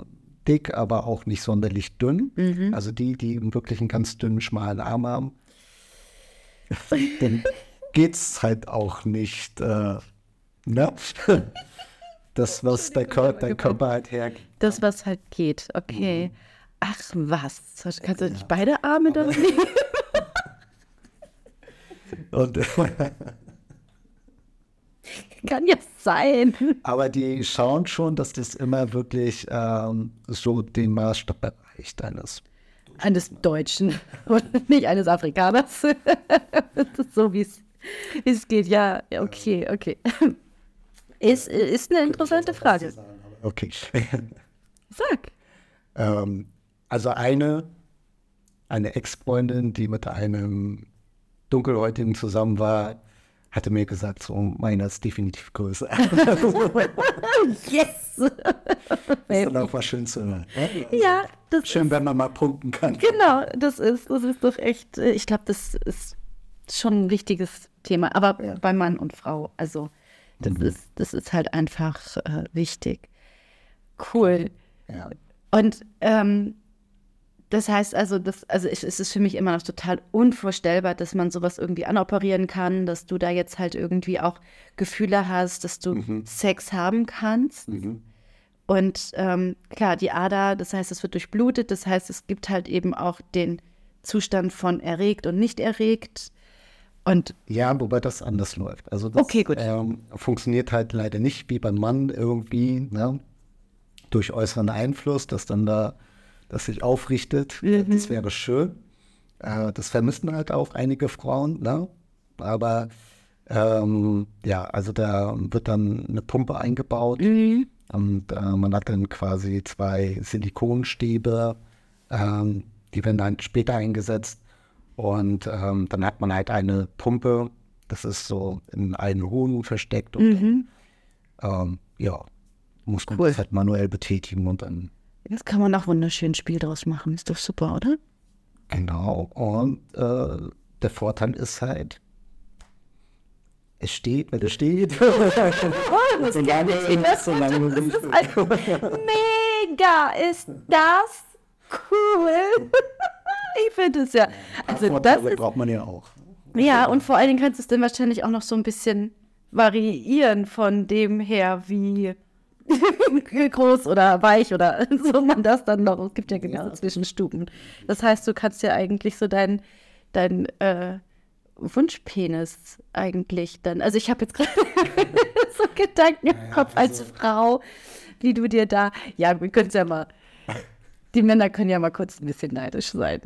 dick, aber auch nicht sonderlich dünn. Also die, die wirklich einen ganz dünnen, schmalen Arm haben, dann geht's halt auch nicht. Äh, ne? Das, was der, Kör der Körper halt hergibt. Das, was halt geht, okay. Ach was, kannst du nicht beide Arme dann nehmen? Und, Kann ja sein. aber die schauen schon, dass das immer wirklich ähm, so den Maßstab erreicht eines. Eines Deutschen und nicht eines Afrikaners. so, wie es geht. Ja, ja, okay, okay. Ist, ist eine interessante Frage. Okay. Sag. ähm, also eine, eine Ex-Freundin, die mit einem Dunkelhäutigen zusammen war, hatte mir gesagt, so meiner ist definitiv größer. Yes! ist dann auch mal schön zu hören. ja, das Schön, wenn man mal punkten kann. Genau, das ist, das ist doch echt, äh, ich glaube, das ist schon ein wichtiges Thema. Aber bei Mann und Frau, also das, Mhm. ist, das ist halt einfach äh, wichtig. Cool. Ja. Und ähm, das heißt also, das, also es, es ist für mich immer noch total unvorstellbar, dass man sowas irgendwie anoperieren kann, dass du da jetzt halt irgendwie auch Gefühle hast, dass du Mhm. Sex haben kannst. Und ähm, klar, die Ader, das heißt, es wird durchblutet, das heißt, es gibt halt eben auch den Zustand von erregt und nicht erregt. Und Ja, wobei das anders läuft. Also das Okay, gut. Ähm, funktioniert halt leider nicht wie beim Mann irgendwie, ne? durch äußeren Einfluss, dass dann da, das sich aufrichtet. Das wäre schön. Äh, das vermissen halt auch einige Frauen, ne? Aber ähm, ja, also da wird dann eine Pumpe eingebaut und äh, man hat dann quasi zwei Silikonstäbe, ähm, die werden dann später eingesetzt und ähm, dann hat man halt eine Pumpe, das ist so in einen Hoden versteckt und dann, ähm, ja, muss man Cool. das halt manuell betätigen und dann jetzt kann man auch wunderschön ein Spiel draus machen. Ist doch super, oder? Genau. Und äh, der Vorteil ist halt, es steht, wenn es steht. das das, das ist ein, mega, ist das cool. Ich finde es ja. Also das Vorteile ist, braucht man ja auch. ja, und vor allen Dingen kannst du es dann wahrscheinlich auch noch so ein bisschen variieren von dem her, wie groß oder weich oder so man das dann noch. Es gibt ja gewisse Zwischenstufen. Das heißt, du kannst ja eigentlich so dein, dein äh, Wunschpenis eigentlich dann. Also ich habe jetzt gerade so Gedanken im Kopf als Frau, wie du dir da. Ja, wir können es ja mal. Die Männer können ja mal kurz ein bisschen neidisch sein.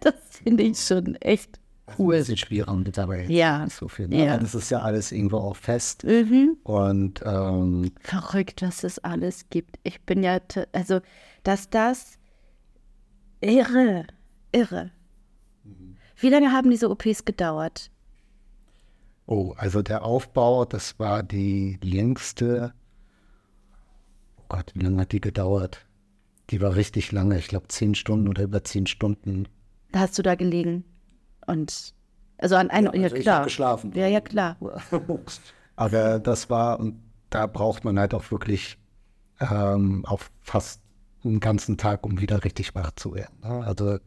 das finde ich schon echt Ein cool. bisschen schwieriger mit dabei. Ja. So viel. Ne? Ja. Das ist ja alles irgendwo auch fest. Mhm. Und ähm, Verrückt, was es alles gibt. Ich bin ja, also, dass das irre, irre. Wie lange haben diese OPs gedauert? oh, also der Aufbau, das war die längste. Oh Gott, wie lange hat die gedauert? Die war richtig lange, ich glaube zehn Stunden oder über zehn Stunden. Hast du da gelegen. Und, also an einem, ja, also ich klar. hab geschlafen. Ja, ja, klar. Aber das war, und da braucht man halt auch wirklich ähm, auch fast einen ganzen Tag, um wieder richtig wach zu werden. Ne? Also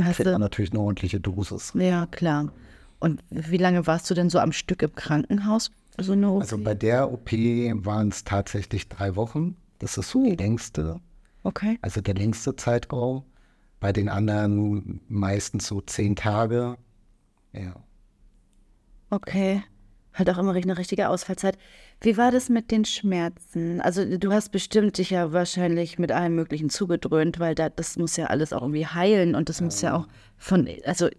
Hast kriegt man natürlich eine ordentliche Dosis. ja, klar. Und wie lange warst du denn so am Stück im Krankenhaus? So eine OP? Also bei der OP waren es tatsächlich drei Wochen. Das ist so die längste, okay. also der längste Zeitraum. Bei den anderen meistens so zehn Tage. Ja. Okay. Halt auch immer eine richtige Ausfallzeit. Wie war das mit den Schmerzen? Also du hast bestimmt dich ja wahrscheinlich mit allem Möglichen zugedröhnt, weil da, das muss ja alles auch irgendwie heilen und das muss ja auch von, also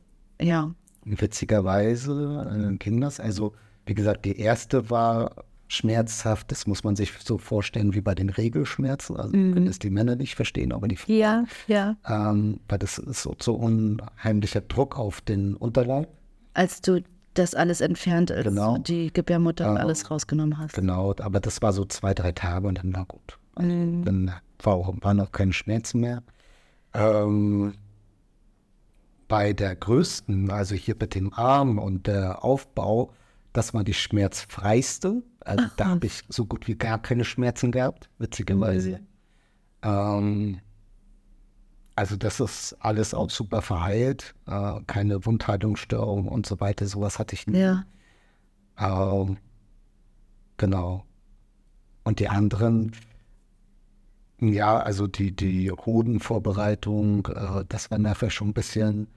ja. Witzigerweise äh, das. Also, wie gesagt, die erste war schmerzhaft. Das muss man sich so vorstellen wie bei den Regelschmerzen. Also, können es die Männer nicht verstehen, aber die Frauen. Ja, ja. Ähm, weil das ist so, so unheimlicher Druck auf den Unterleib. Als du das alles entfernt, als Genau. die Gebärmutter Ja. alles rausgenommen hast. Genau, aber das war so zwei, drei Tage und dann war gut. Mhm. Dann war auch, waren auch keine Schmerzen mehr. Ähm, bei der größten, also hier mit dem Arm und der Aufbau, das war die schmerzfreiste. Also da habe ich so gut wie gar keine Schmerzen gehabt, witzigerweise. Ähm, also das ist alles auch super verheilt, äh, keine Wundheilungsstörung und so weiter, sowas hatte ich nie. Ja. Ähm, genau. Und die anderen, ja, also die, die Hodenvorbereitung, äh, das war nachher schon ein bisschen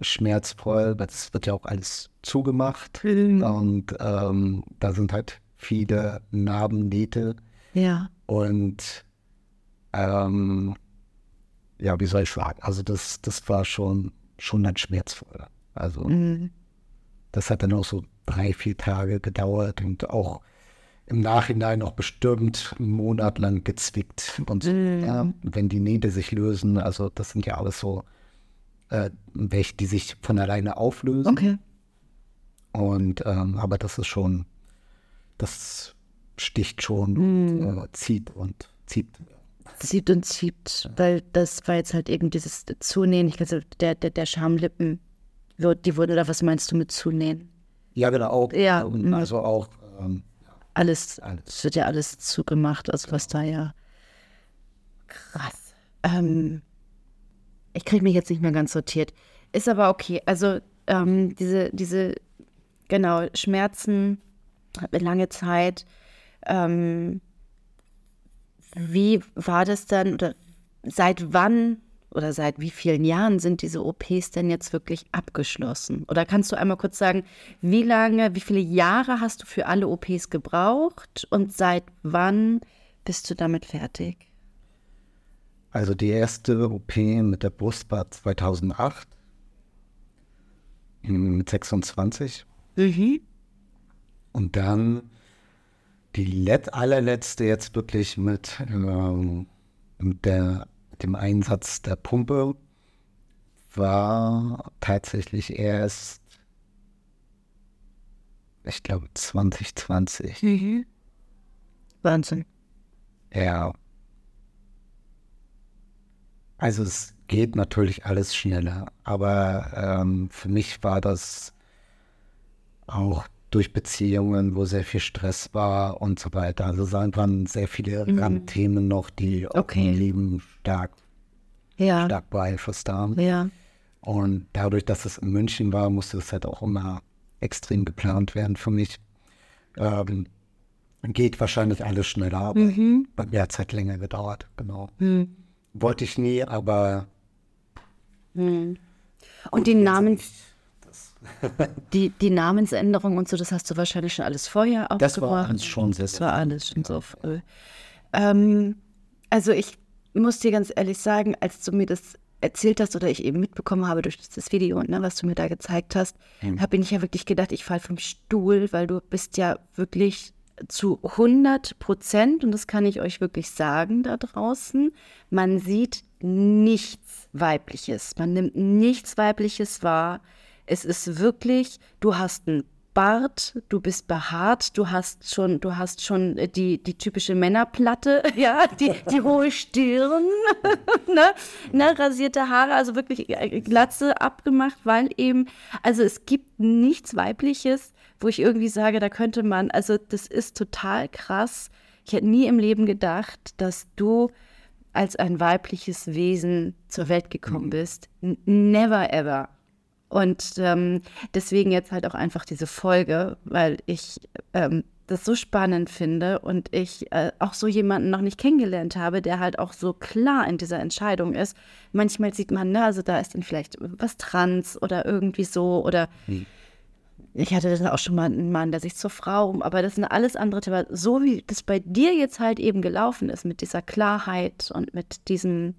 schmerzvoll, weil es wird ja auch alles zugemacht Mhm. und ähm, da sind halt viele Narbennähte Ja. und ähm, ja, wie soll ich sagen, also das, das war schon, schon dann schmerzvoll. Also Mhm. das hat dann auch so drei, vier Tage gedauert und auch im Nachhinein noch bestimmt einen Monat lang gezwickt. Und so, Mhm. ja, wenn die Nähte sich lösen, also das sind ja alles so äh, welche, die sich von alleine auflösen. Okay. Und ähm, aber das ist schon, das sticht schon, und, äh, zieht und zieht. Zieht und zieht, weil das war jetzt halt eben dieses Zunähen. Ich glaube, der, der, der Schamlippen, wird, die wurden, oder was meinst du mit Zunähen? Ja, genau. Auch, Ja, und mhm. Also auch, ähm, Alles, Alles. es wird ja alles zugemacht, also was da ja krass. Ähm, ich kriege mich jetzt nicht mehr ganz sortiert. Ist aber okay. Also ähm, diese, diese, genau, Schmerzen, lange Zeit. Ähm, wie war das dann oder seit wann oder seit wie vielen Jahren sind diese OPs denn jetzt wirklich abgeschlossen? Oder kannst du einmal kurz sagen, wie lange, wie viele Jahre hast du für alle OPs gebraucht und seit wann bist du damit fertig? Also die erste OP mit der Brust war 2008 mm, mit 26 Mhm. und dann die let allerletzte jetzt wirklich mit, ähm, mit, der, dem Einsatz der Pumpe war tatsächlich erst, ich glaube 2020. Mhm. Wahnsinn. Ja. Also es geht natürlich alles schneller, aber ähm, für mich war das auch durch Beziehungen, wo sehr viel Stress war und so weiter. Also es waren sehr viele Randthemen noch, die Okay. mein Leben stark, Ja. stark beeinflusst haben. Ja. Und dadurch, dass es in München war, musste es halt auch immer extrem geplant werden für mich. Ähm, geht wahrscheinlich alles schneller, aber Mhm. bei mir hat es halt länger gedauert, genau. Hm. Wollte ich nie, aber Hm. Und die Namens, die, die Namensänderung und so, das hast du wahrscheinlich schon alles vorher das war aufgebracht. alles schon sehr, Das war alles schon so früh. Ähm, also ich muss dir ganz ehrlich sagen, als du mir das erzählt hast oder ich eben mitbekommen habe durch das Video, ne, was du mir da gezeigt hast, Hm. habe ich ja wirklich gedacht, ich falle vom Stuhl, weil du bist ja wirklich zu 100 Prozent, und das kann ich euch wirklich sagen da draußen, man sieht nichts Weibliches. Man nimmt nichts Weibliches wahr. Es ist wirklich, du hast einen Bart, du bist behaart, du hast schon, du hast schon die, die typische Männerplatte, ja, die, die hohe Stirn, ne, ne, rasierte Haare, also wirklich äh, Glatze abgemacht, weil eben, also es gibt nichts Weibliches, wo ich irgendwie sage, da könnte man, also das ist total krass. Ich hätte nie im Leben gedacht, dass du als ein weibliches Wesen zur Welt gekommen bist. N never ever. Und ähm, deswegen jetzt halt auch einfach diese Folge, weil ich ähm, das so spannend finde und ich äh, auch so jemanden noch nicht kennengelernt habe, der halt auch so klar in dieser Entscheidung ist. Manchmal sieht man, ne, also da ist dann vielleicht was trans oder irgendwie so oder ich hatte dann auch schon mal einen Mann, der sich zur Frau, aber das sind alles andere Themen. So wie das bei dir jetzt halt eben gelaufen ist, mit dieser Klarheit und mit diesem,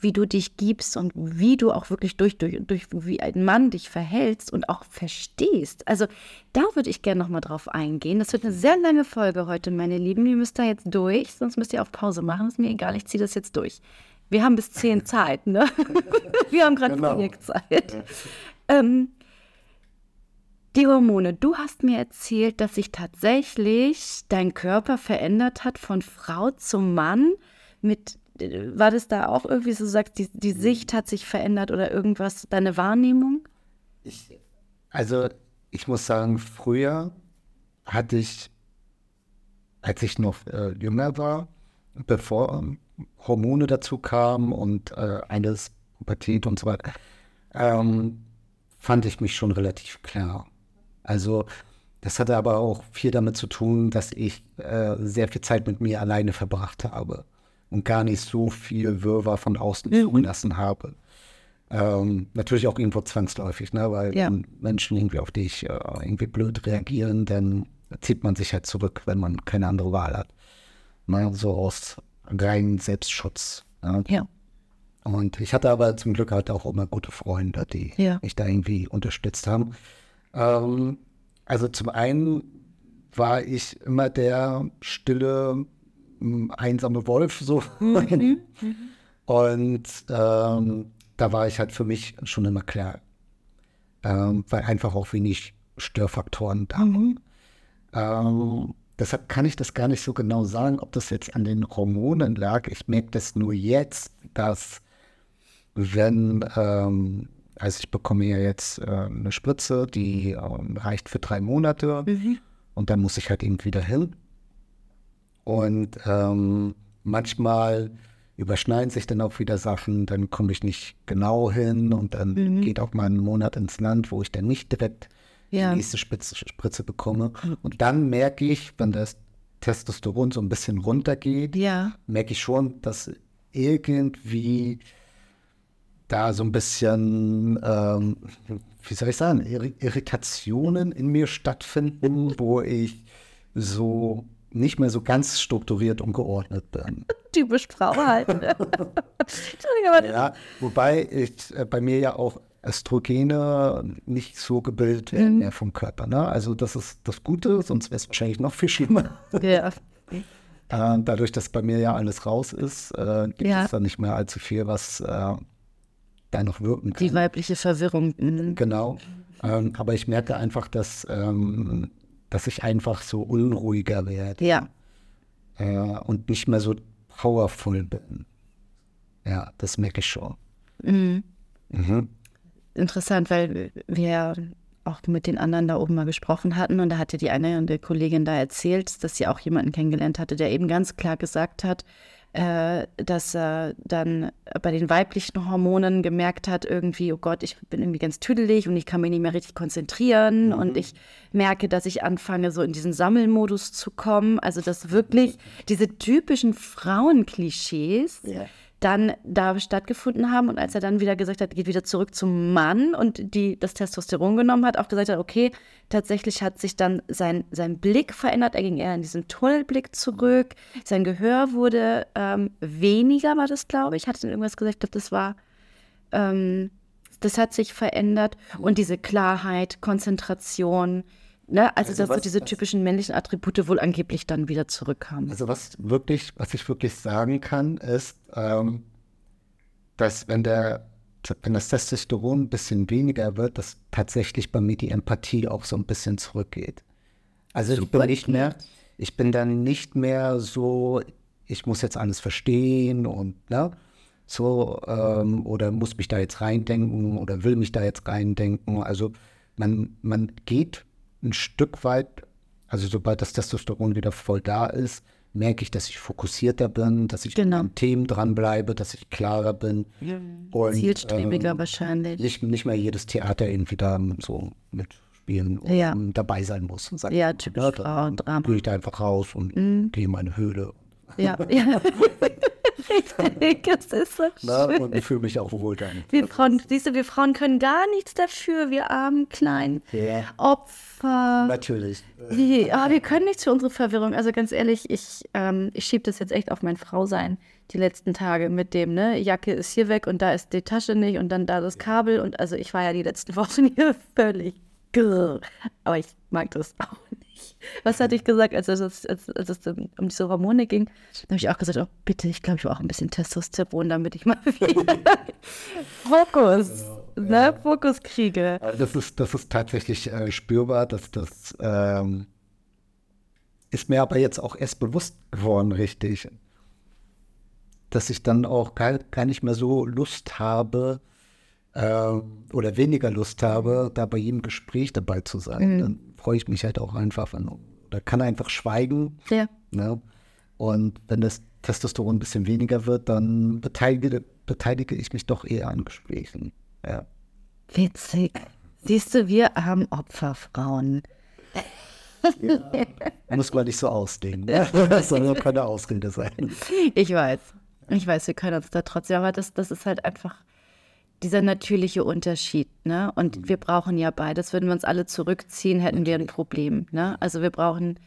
wie du dich gibst und wie du auch wirklich durch, durch, durch wie ein Mann dich verhältst und auch verstehst. Also da würde ich gerne nochmal drauf eingehen. Das wird eine sehr lange Folge heute, meine Lieben. Ihr müsst da jetzt durch, sonst müsst ihr auf Pause machen. Ist mir egal, ich ziehe das jetzt durch. Wir haben bis zehn Zeit, ne? Wir haben gerade Genau. Projektzeit. Ähm, die Hormone. Du hast mir erzählt, dass sich tatsächlich dein Körper verändert hat von Frau zum Mann. Mit, äh, war das da auch irgendwie so, du sagst, die, die Sicht hat sich verändert oder irgendwas, deine Wahrnehmung? Ich, also ich muss sagen, früher hatte ich, als ich noch äh, jünger war, bevor ähm, Hormone dazu kamen und äh, eines Pubertät und so weiter, ähm, fand ich mich schon relativ klar. Also das hatte aber auch viel damit zu tun, dass ich äh, sehr viel Zeit mit mir alleine verbracht habe und gar nicht so viel Wirrwarr von außen zugelassen habe. Ähm, natürlich auch irgendwo zwangsläufig, ne? weil Ja. wenn Menschen irgendwie auf dich äh, irgendwie blöd reagieren, dann zieht man sich halt zurück, wenn man keine andere Wahl hat. Ne? So aus reinem Selbstschutz. Ne? Ja. Und ich hatte aber zum Glück halt auch immer gute Freunde, die Ja. mich da irgendwie unterstützt haben. Ähm, also zum einen war ich immer der stille, einsame Wolf so. Und ähm, da war ich halt für mich schon immer klar, ähm, weil einfach auch wenig Störfaktoren da waren. Ähm, deshalb kann ich das gar nicht so genau sagen, ob das jetzt an den Hormonen lag. Ich merke das nur jetzt, dass wenn, ähm, also ich bekomme ja jetzt äh, eine Spritze, die ähm, reicht für drei Monate und dann muss ich halt eben wieder hin. Und ähm, manchmal überschneiden sich dann auch wieder Sachen, dann komme ich nicht genau hin und dann geht auch mal ein Monat ins Land, wo ich dann nicht direkt Ja. die nächste Spritze, Spritze bekomme. Und dann merke ich, wenn das Testosteron so ein bisschen runtergeht, Ja. merke ich schon, dass irgendwie da so ein bisschen, ähm, wie soll ich sagen, Irri- Irritationen in mir stattfinden, wo ich so nicht mehr so ganz strukturiert und geordnet bin. Typisch Frau halt. Ja, wobei ich äh, bei mir ja auch Östrogene nicht so gebildet werden mehr vom Körper. Ne? Also das ist das Gute, sonst wäre es wahrscheinlich noch viel schlimmer. ja. Äh, dadurch, dass bei mir ja alles raus ist, äh, gibt Ja. es da nicht mehr allzu viel, was äh, da noch wirken kann. Die weibliche Verwirrung. Mhm. Genau. Ähm, aber ich merke einfach, dass, ähm, dass ich einfach so unruhiger werde Ja. äh, und nicht mehr so powerful bin. Ja, das merke ich schon. Mhm. Mhm. Interessant, weil wir auch mit den anderen da oben mal gesprochen hatten und da hatte die eine Kollegin da erzählt, dass sie auch jemanden kennengelernt hatte, der eben ganz klar gesagt hat, äh, dass er dann bei den weiblichen Hormonen gemerkt hat, irgendwie, oh Gott, ich bin irgendwie ganz tüdelig und ich kann mich nicht mehr richtig konzentrieren. Und ich merke, dass ich anfange, so in diesen Sammelmodus zu kommen. Also, dass wirklich diese typischen Frauenklischees dann da stattgefunden haben und als er dann wieder gesagt hat, geht wieder zurück zum Mann und die das Testosteron genommen hat, auch gesagt hat, okay, tatsächlich hat sich dann sein, sein Blick verändert, er ging eher in diesen Tunnelblick zurück, sein Gehör wurde ähm, weniger, war das, glaube ich, hat dann irgendwas gesagt, ich glaube, das war, ähm, das hat sich verändert. Und diese Klarheit, Konzentration, ne, also, Also dass so was- diese was- typischen männlichen Attribute wohl angeblich dann wieder zurückkamen. Also was wirklich, was ich wirklich sagen kann, ist, ähm, dass wenn der, wenn das Testosteron ein bisschen weniger wird, dass tatsächlich bei mir die Empathie auch so ein bisschen zurückgeht. Also ich bin nicht mehr, ich bin dann nicht mehr so, ich muss jetzt alles verstehen und ne, so ähm, oder muss mich da jetzt reindenken oder will mich da jetzt reindenken. Also man, man geht ein Stück weit, also sobald das Testosteron wieder voll da ist, merke ich, dass ich fokussierter bin, dass ich Genau. an Themen dranbleibe, dass ich klarer bin. Und, Zielstrebiger ähm, wahrscheinlich. nicht, nicht mehr jedes Theater irgendwie da so mitspielen und Ja. dabei sein muss. Und sagen, Ja, typisch dann Frauendrama. Gehe ich da einfach raus und gehe in meine Höhle. Ja, ja. Richtig, das ist so Ne? schön. Und ich fühle mich auch wohl dann. Wir Frauen, siehst du, wir Frauen können gar nichts dafür, wir armen kleinen Ja. Opfer. Natürlich. Wie, ah, wir können nichts für unsere Verwirrung. Also ganz ehrlich, ich, ähm, ich schiebe das jetzt echt auf mein Frausein die letzten Tage mit dem, ne, Jacke ist hier weg und da ist die Tasche nicht und dann da das Kabel und also ich war ja die letzten Wochen hier völlig grrr. Aber ich mag das auch. Was hatte ich gesagt, als es, als, als es um diese Hormone ging? Da habe ich auch gesagt, oh bitte, ich glaube, ich brauche ein bisschen Testosteron, damit ich mal wieder Fokus, ne, Fokus kriege. Also Das ist, das ist tatsächlich äh, spürbar, dass das ähm, ist mir aber jetzt auch erst bewusst geworden, richtig. Dass ich dann auch gar, gar nicht mehr so Lust habe ähm, oder weniger Lust habe, da bei jedem Gespräch dabei zu sein. Dann freue ich mich halt auch einfach an, oder kann einfach schweigen. Ja. Ne? Und wenn das Testosteron ein bisschen weniger wird, dann beteilige, beteilige ich mich doch eher an Gesprächen. Ja. Witzig. Siehst du, wir haben Opferfrauen. Muss man nicht so ausdehnen. Ne? Das soll ja keine Ausrede sein. Ich weiß. Ich weiß, wir können uns da trotzdem, aber das, das ist halt einfach dieser natürliche Unterschied, ne? Und Mhm. wir brauchen ja beides. Würden wir uns alle zurückziehen, hätten wir ein Problem, ne? Also wir brauchen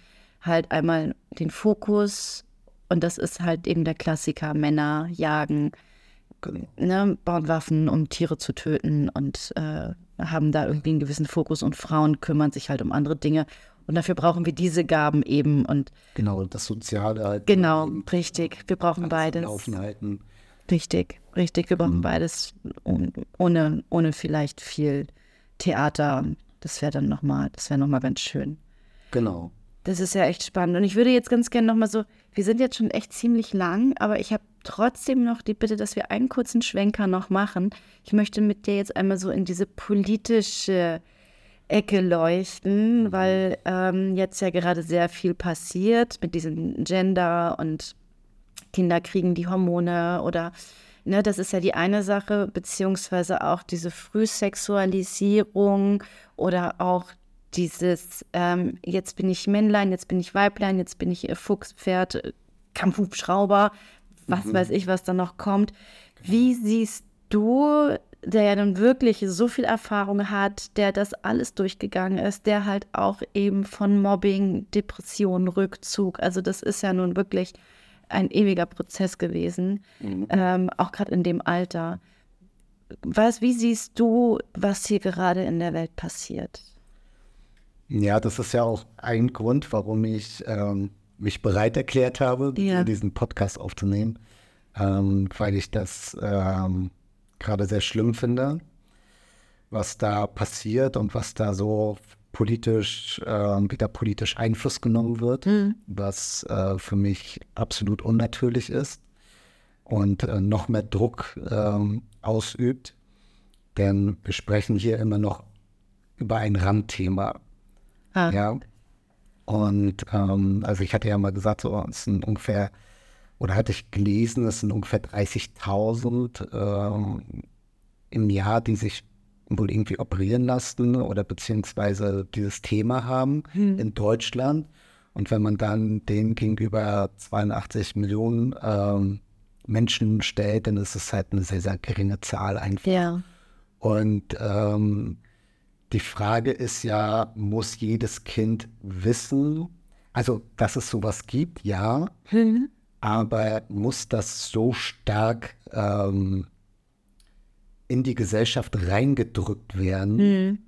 halt einmal den Fokus und das ist halt eben der Klassiker, Männer jagen, Genau. ne, bauen Waffen, um Tiere zu töten und äh, haben da irgendwie einen gewissen Fokus und Frauen kümmern sich halt um andere Dinge. Und dafür brauchen wir diese Gaben eben und Genau, das Soziale halt. genau, eben richtig. Wir brauchen beides. Laufen halten. Richtig, richtig. Wir Mhm. brauchen beides ohne, ohne, ohne vielleicht viel Theater. Das wäre dann nochmal, das wäre nochmal ganz schön. Genau. Das ist ja echt spannend. Und ich würde jetzt ganz gerne nochmal so, wir sind jetzt schon echt ziemlich lang, aber ich habe trotzdem noch die Bitte, dass wir einen kurzen Schwenker noch machen. Ich möchte mit dir jetzt einmal so in diese politische Ecke leuchten, weil ähm, jetzt ja gerade sehr viel passiert mit diesem Gender und Kinder kriegen die Hormone oder ne, das ist ja die eine Sache, beziehungsweise auch diese Frühsexualisierung oder auch dieses, ähm, jetzt bin ich Männlein, jetzt bin ich Weiblein, jetzt bin ich äh, Fuchs, Pferd, äh, Kampfhubschrauber, was weiß ich, was da noch kommt. Wie siehst du, der ja nun wirklich so viel Erfahrung hat, der das alles durchgegangen ist, der halt auch eben von Mobbing, Depression, Rückzug, also das ist ja nun wirklich ein ewiger Prozess gewesen, ähm, auch gerade in dem Alter. Was, wie siehst du, was hier gerade in der Welt passiert? Ja, das ist ja auch ein Grund, warum ich ähm, mich bereit erklärt habe, Ja. diesen Podcast aufzunehmen, ähm, weil ich das ähm, gerade sehr schlimm finde, was da passiert und was da so politisch, ähm, wieder politisch Einfluss genommen wird, was äh, für mich absolut unnatürlich ist und äh, noch mehr Druck ähm, ausübt. Denn wir sprechen hier immer noch über ein Randthema. Ah, Ja. Und ähm, also ich hatte ja mal gesagt, so es sind ungefähr, oder hatte ich gelesen, es sind ungefähr 30.000 ähm, im Jahr, die sich wohl irgendwie operieren lassen oder beziehungsweise dieses Thema haben in Deutschland. Und wenn man dann dem gegenüber 82 Millionen ähm, Menschen stellt, dann ist es halt eine sehr, sehr geringe Zahl einfach. Ja. Und ähm, die Frage ist ja, muss jedes Kind wissen, also dass es sowas gibt, ja, Hm. aber muss das so stark ähm, in die Gesellschaft reingedrückt werden? Hm.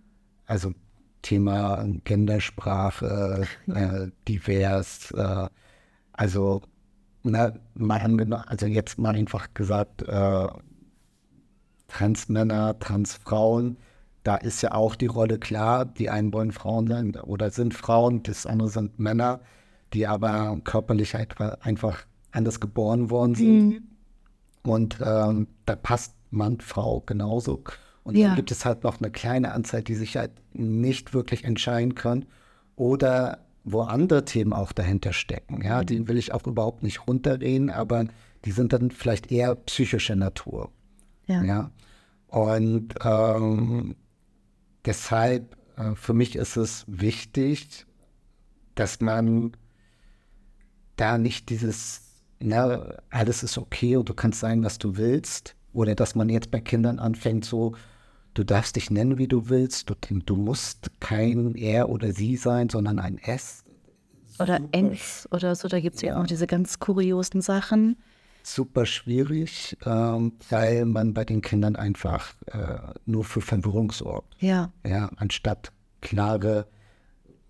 Also Thema Gendersprache, äh, divers, äh, also na, mal angenommen, also jetzt mal einfach gesagt, äh, Transmänner, Transfrauen, da ist ja auch die Rolle klar, die einen wollen Frauen sein oder sind Frauen, das andere sind Männer, die aber körperlich einfach, anders geboren worden sind. Und ähm, da passt Mann, Frau genauso. Und Ja. dann gibt es halt noch eine kleine Anzahl, die sich halt nicht wirklich entscheiden können. Oder wo andere Themen auch dahinter stecken. Ja, die will ich auch überhaupt nicht runterreden, aber die sind dann vielleicht eher psychischer Natur. Ja. Ja. Und ähm, deshalb, äh, für mich ist es wichtig, dass man da nicht dieses, na, alles ist okay und du kannst sein, was du willst. Oder dass man jetzt bei Kindern anfängt, so, du darfst dich nennen, wie du willst. Du, du musst kein er oder sie sein, sondern ein es. Oder Ents oder so, da gibt es ja auch diese ganz kuriosen Sachen. super schwierig, ähm, weil man bei den Kindern einfach äh, nur für Verwirrung sorgt. Ja. Ja, anstatt klare,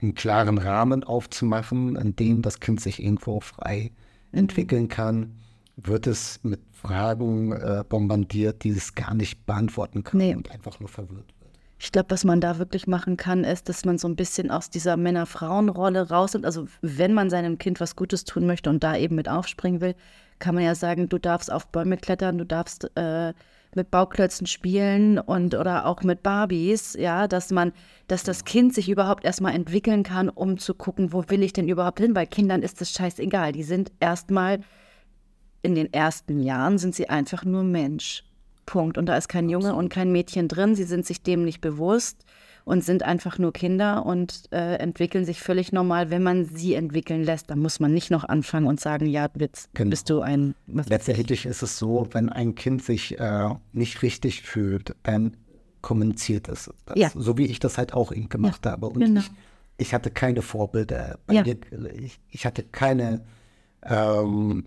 einen klaren Rahmen aufzumachen, in dem das Kind sich irgendwo frei Mhm. entwickeln kann, wird es mit Fragen äh, bombardiert, die es gar nicht beantworten kann Nee. und einfach nur verwirrt wird. Ich glaube, was man da wirklich machen kann, ist, dass man so ein bisschen aus dieser Männer-Frauen-Rolle raus ist. Also wenn man seinem Kind was Gutes tun möchte und da eben mit aufspringen will, kann man ja sagen, du darfst auf Bäume klettern, du darfst äh, mit Bauklötzen spielen und oder auch mit Barbies, ja, dass man, dass das Kind sich überhaupt erstmal entwickeln kann, um zu gucken, wo will ich denn überhaupt hin, weil Kindern ist das scheißegal. Die sind erstmal in den ersten Jahren sind sie einfach nur Mensch. Punkt. Und da ist kein Junge und kein Mädchen drin. Sie sind sich dem nicht bewusst. und sind einfach nur Kinder und äh, entwickeln sich völlig normal, wenn man sie entwickeln lässt. Dann muss man nicht noch anfangen und sagen, ja, jetzt genau. bist du ein. Letztendlich ist es so, wenn ein Kind sich äh, nicht richtig fühlt, dann kommuniziert es. Das, ja. So wie ich das halt auch eben gemacht ja, habe. Und genau. ich, ich, hatte keine Vorbilder. Ja. Mir, ich, ich, hatte keine, ähm,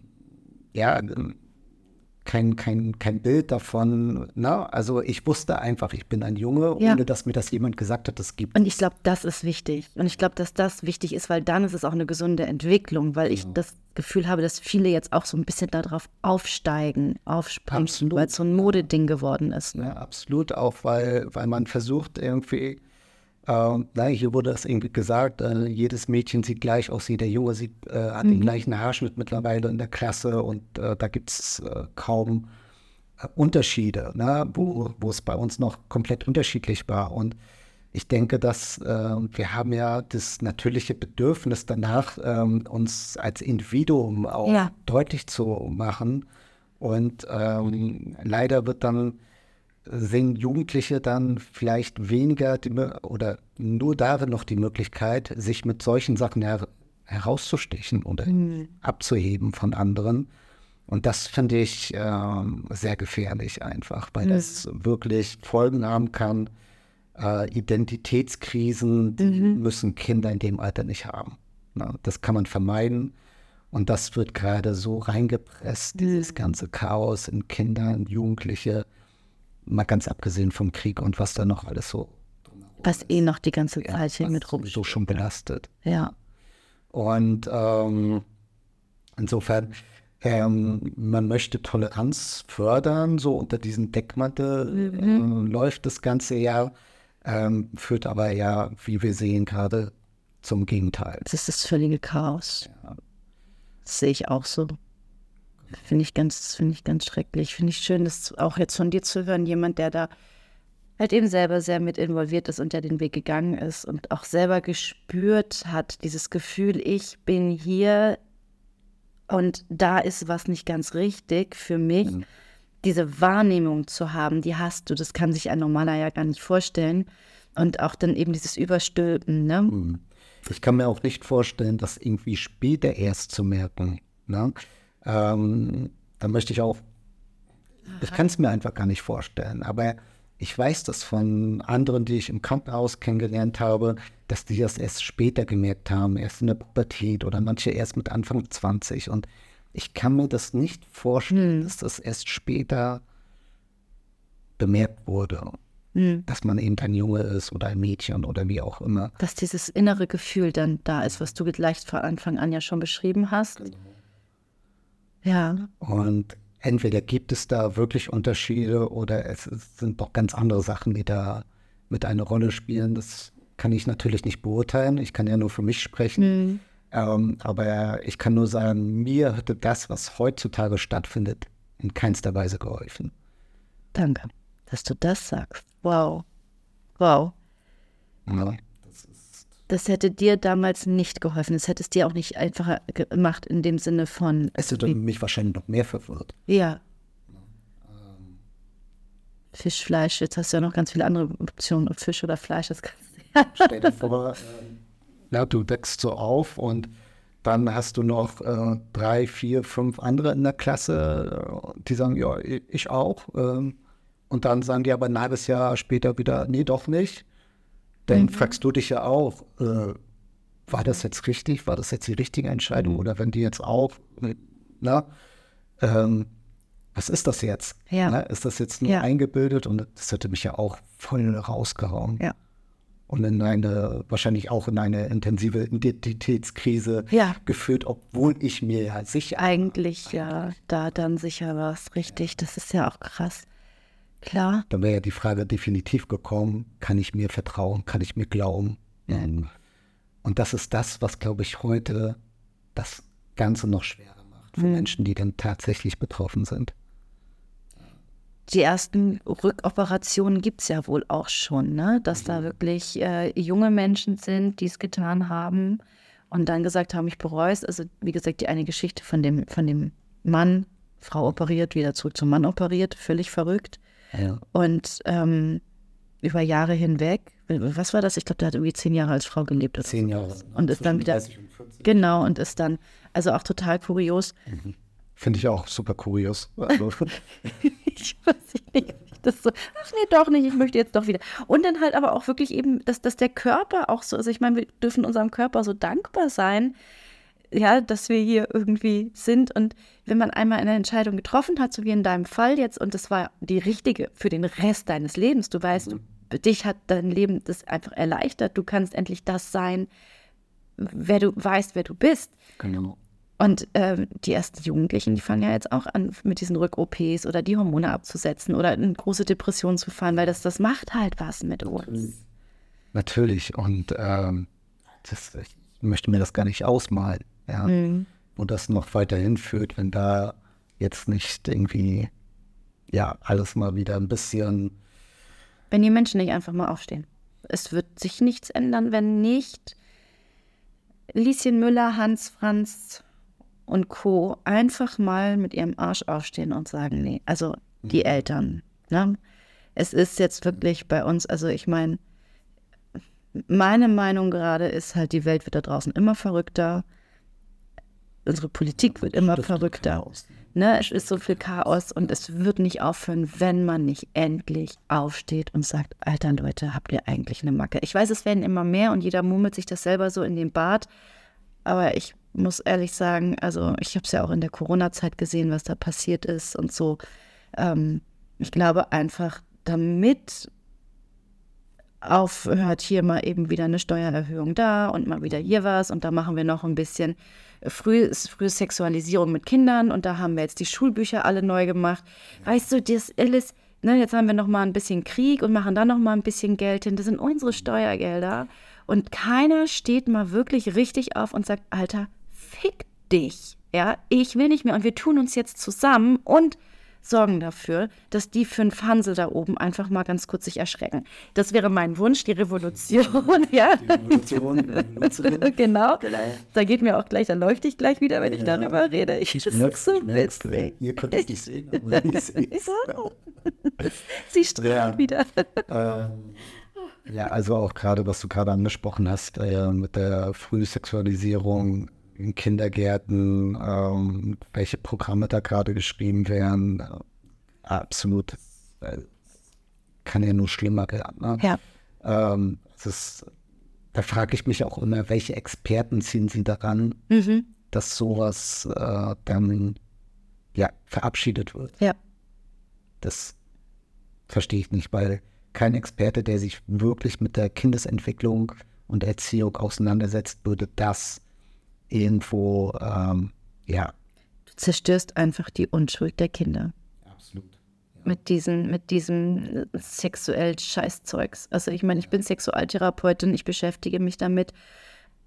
ja, kein, kein, kein Bild davon. Ne? Also ich wusste einfach, ich bin ein Junge, ja. ohne dass mir das jemand gesagt hat, es gibt. Und ich glaube, das ist wichtig. Und ich glaube, dass das wichtig ist, weil dann ist es auch eine gesunde Entwicklung, weil ich ja. das Gefühl habe, dass viele jetzt auch so ein bisschen darauf aufsteigen, aufspringen, weil es so ein Modeding geworden ist. Ne? Ja, absolut, auch weil, weil man versucht irgendwie äh, nein, hier wurde das irgendwie gesagt, äh, jedes Mädchen sieht gleich aus, jeder Junge sieht, äh, hat mhm. den gleichen Haarschnitt mittlerweile in der Klasse und äh, da gibt es äh, kaum äh, Unterschiede, ne? wo, wo es bei uns noch komplett unterschiedlich war. Und ich denke, dass wir haben ja das natürliche Bedürfnis danach, ähm, uns als Individuum auch ja. deutlich zu machen. Und ähm, leider wird dann sehen Jugendliche dann vielleicht weniger die, oder nur darin noch die Möglichkeit, sich mit solchen Sachen her herauszustechen oder mhm. abzuheben von anderen. Und das finde ich äh, sehr gefährlich einfach, weil mhm. das wirklich Folgen haben kann. Äh, Identitätskrisen, die mhm. müssen Kinder in dem Alter nicht haben. Na, das kann man vermeiden. Und das wird gerade so reingepresst, dieses mhm. ganze Chaos in Kinder und Jugendliche Mal ganz abgesehen vom Krieg und was da noch alles so. Was eh noch die ganze Zeit hier mit rum. So schon belastet. Ja. Und ähm, insofern, ähm, man möchte Toleranz fördern, so unter diesen Deckmantel mhm. äh, läuft das ganze Jahr, ähm, führt aber ja, wie wir sehen gerade, zum Gegenteil. Das ist das völlige Chaos. Ja. Das sehe ich auch so. Finde ich ganz, finde ich ganz schrecklich. Finde ich schön, das auch jetzt von dir zu hören, jemand, der da halt eben selber sehr mit involviert ist und der den Weg gegangen ist und auch selber gespürt hat, dieses Gefühl, ich bin hier und da ist was nicht ganz richtig für mich. Mhm. Diese Wahrnehmung zu haben, die hast du, das kann sich ein Normaler ja gar nicht vorstellen. Und auch dann eben dieses Überstülpen, ne? Mhm. Ich kann mir auch nicht vorstellen, das irgendwie später erst zu merken. Ne? Ähm, dann möchte ich auch, ich kann es mir einfach gar nicht vorstellen, aber ich weiß das von anderen, die ich im Krankenhaus kennengelernt habe, dass die das erst später gemerkt haben, erst in der Pubertät oder manche erst mit Anfang 20. Und ich kann mir das nicht vorstellen, hm. dass das erst später bemerkt wurde. Hm. Dass man eben ein Junge ist oder ein Mädchen oder wie auch immer. Dass dieses innere Gefühl dann da ist, was du gleich von Anfang an ja schon beschrieben hast. Genau. Ja. Und entweder gibt es da wirklich Unterschiede oder es, sind doch ganz andere Sachen, die da mit einer Rolle spielen. Das kann ich natürlich nicht beurteilen. Ich kann ja nur für mich sprechen. Mhm. Ähm, aber ich kann nur sagen, mir hätte das, was heutzutage stattfindet, in keinster Weise geholfen. Danke, dass du das sagst. Wow. Wow. Ja das hätte dir damals nicht geholfen. Das hätte es dir auch nicht einfacher gemacht in dem Sinne von. Es hätte mich wahrscheinlich noch mehr verwirrt. Ja. Ähm. Fisch, Fleisch, jetzt hast du ja noch ganz viele andere Optionen, ob Fisch oder Fleisch, das kannst du ja. Stell dir vor, ja, du deckst so auf und dann hast du noch äh, drei, vier, fünf andere in der Klasse, äh, die sagen, ja, ich auch. Ähm, und dann sagen die aber ein halbes Jahr später wieder, nee, doch nicht dann mhm. fragst du dich ja auch, äh, war das jetzt richtig? War das jetzt die richtige Entscheidung? Mhm. Oder wenn die jetzt auch, na, ähm, was ist das jetzt? Ja. Na, ist das jetzt nur ja. eingebildet? Und das hätte mich ja auch voll rausgehauen. Ja. Und in eine, wahrscheinlich auch in eine intensive Identitätskrise geführt, obwohl ich mir ja sicher Eigentlich war. ja, da dann sicher war es richtig. Das ist ja auch krass. Klar. Dann wäre ja die Frage definitiv gekommen, kann ich mir vertrauen, kann ich mir glauben? Mhm. Und das ist das, was, glaube ich, heute das Ganze noch schwerer macht für mhm. Menschen, die dann tatsächlich betroffen sind. Die ersten Rückoperationen gibt es ja wohl auch schon, ne? dass mhm. da wirklich äh, junge Menschen sind, die es getan haben und dann gesagt haben, ich bereue es. Also wie gesagt, die eine Geschichte von dem, von dem Mann, Frau operiert, wieder zurück zum Mann operiert, völlig verrückt. Ja. Und ähm, über Jahre hinweg was war das? Ich glaube, der hat irgendwie zehn Jahre als Frau gelebt. oder Zehn Jahre. Und ist dann wieder, 30 und 40. genau, und ist dann, also auch total kurios. Finde ich auch super kurios. Also, ich weiß nicht, ob ich das so, ach nee, doch nicht, ich möchte jetzt doch wieder. Und dann halt aber auch wirklich eben, dass, dass der Körper auch so, also ich meine, wir dürfen unserem Körper so dankbar sein, ja, dass wir hier irgendwie sind. Und wenn man einmal eine Entscheidung getroffen hat, so wie in deinem Fall jetzt, und das war die richtige für den Rest deines Lebens, du weißt, du, dich hat dein Leben das einfach erleichtert, du kannst endlich das sein, wer du weißt, wer du bist. genau. Und ähm, die ersten Jugendlichen, die fangen ja jetzt auch an mit diesen Rück-OPs oder die Hormone abzusetzen oder in große Depressionen zu fallen, weil das, das macht halt was mit uns. Natürlich. Und ähm, das, ich möchte mir das gar nicht ausmalen. Ja. Mhm. Wo das noch weiterhin führt, wenn da jetzt nicht irgendwie, ja, alles mal wieder ein bisschen Wenn die Menschen nicht einfach mal aufstehen. Es wird sich nichts ändern, wenn nicht Lieschen Müller, Hans Franz und Co. einfach mal mit ihrem Arsch aufstehen und sagen, nee, also die Eltern. Ne? Es ist jetzt wirklich bei uns, also ich meine, meine Meinung gerade ist halt, die Welt wird da draußen immer verrückter. Unsere Politik wird immer verrückter. Ne, es ist so viel Chaos und es wird nicht aufhören, wenn man nicht endlich aufsteht und sagt, Alter Leute, habt ihr eigentlich eine Macke? Ich weiß, es werden immer mehr und jeder murmelt sich das selber so in den Bart. Aber ich muss ehrlich sagen, also ich habe es ja auch in der Corona-Zeit gesehen, was da passiert ist und so. Ähm, ich glaube einfach, damit aufhört, hier mal eben wieder eine Steuererhöhung da und mal wieder hier was und da machen wir noch ein bisschen früh, frühe Sexualisierung mit Kindern und da haben wir jetzt die Schulbücher alle neu gemacht. Weißt du, das alles, ne, jetzt haben wir noch mal ein bisschen Krieg und machen dann noch mal ein bisschen Geld hin. Das sind unsere Steuergelder und keiner steht mal wirklich richtig auf und sagt, Alter, fick dich. Ja, ich will nicht mehr und wir tun uns jetzt zusammen und sorgen dafür, dass die fünf Hansel da oben einfach mal ganz kurz sich erschrecken. Das wäre mein Wunsch, die Revolution, ja. Revolution, Revolution. genau. Da geht mir auch gleich, da leuchte ich gleich wieder, wenn ich Ja. darüber rede. Ich, das ist so witzig. Ihr könnt es nicht sehen, aber ich. Sie strahlt Ja. wieder. Ähm, ja, also auch gerade, was du gerade angesprochen hast, äh, mit der Frühsexualisierung in Kindergärten, ähm, welche Programme da gerade geschrieben werden, absolut, äh, kann ja nur schlimmer werden. Ne? Ja. Ähm, ist, da frage ich mich auch immer, welche Experten ziehen sie daran, Mhm. dass sowas äh, dann ja, verabschiedet wird. Ja. Das verstehe ich nicht, weil kein Experte, der sich wirklich mit der Kindesentwicklung und Erziehung auseinandersetzt, würde das irgendwo, ähm, ja, Du zerstörst einfach die Unschuld der Kinder. absolut. mit diesen, mit diesem sexuell Scheißzeugs. Also ich meine, ich bin Sexualtherapeutin, ich beschäftige mich damit.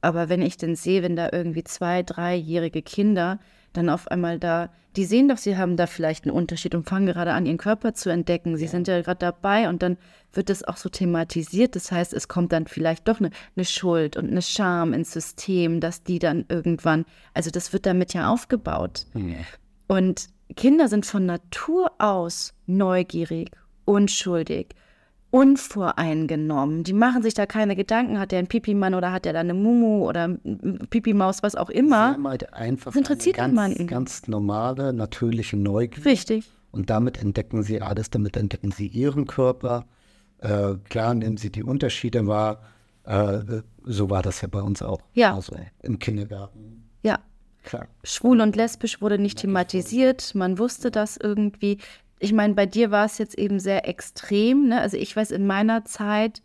Aber wenn ich denn sehe, wenn da irgendwie zwei, dreijährige Kinder dann auf einmal da, die sehen doch, sie haben da vielleicht einen Unterschied und fangen gerade an, ihren Körper zu entdecken. Sie sind ja gerade dabei und dann wird das auch so thematisiert. Das heißt, es kommt dann vielleicht doch eine, eine Schuld und eine Scham ins System, dass die dann irgendwann, also das wird damit ja aufgebaut. Und Kinder sind von Natur aus neugierig, unschuldig, unvoreingenommen. Die machen sich da keine Gedanken, hat der einen Pipi-Mann oder hat der da eine Mumu oder eine Pipi-Maus, was auch immer. haben halt einfach Das interessiert eine niemanden. ganz, ganz normale, natürliche Neugier. Richtig. Und damit entdecken sie alles, damit entdecken sie ihren Körper. Äh, klar nehmen sie die Unterschiede wahr. Äh, so war das ja bei uns auch. Ja. Also im Kindergarten. Ja. Klar. Schwul und lesbisch wurde nicht thematisiert. Man wusste das irgendwie. Ich meine, bei dir war es jetzt eben sehr extrem. Ne? Also ich weiß, in meiner Zeit,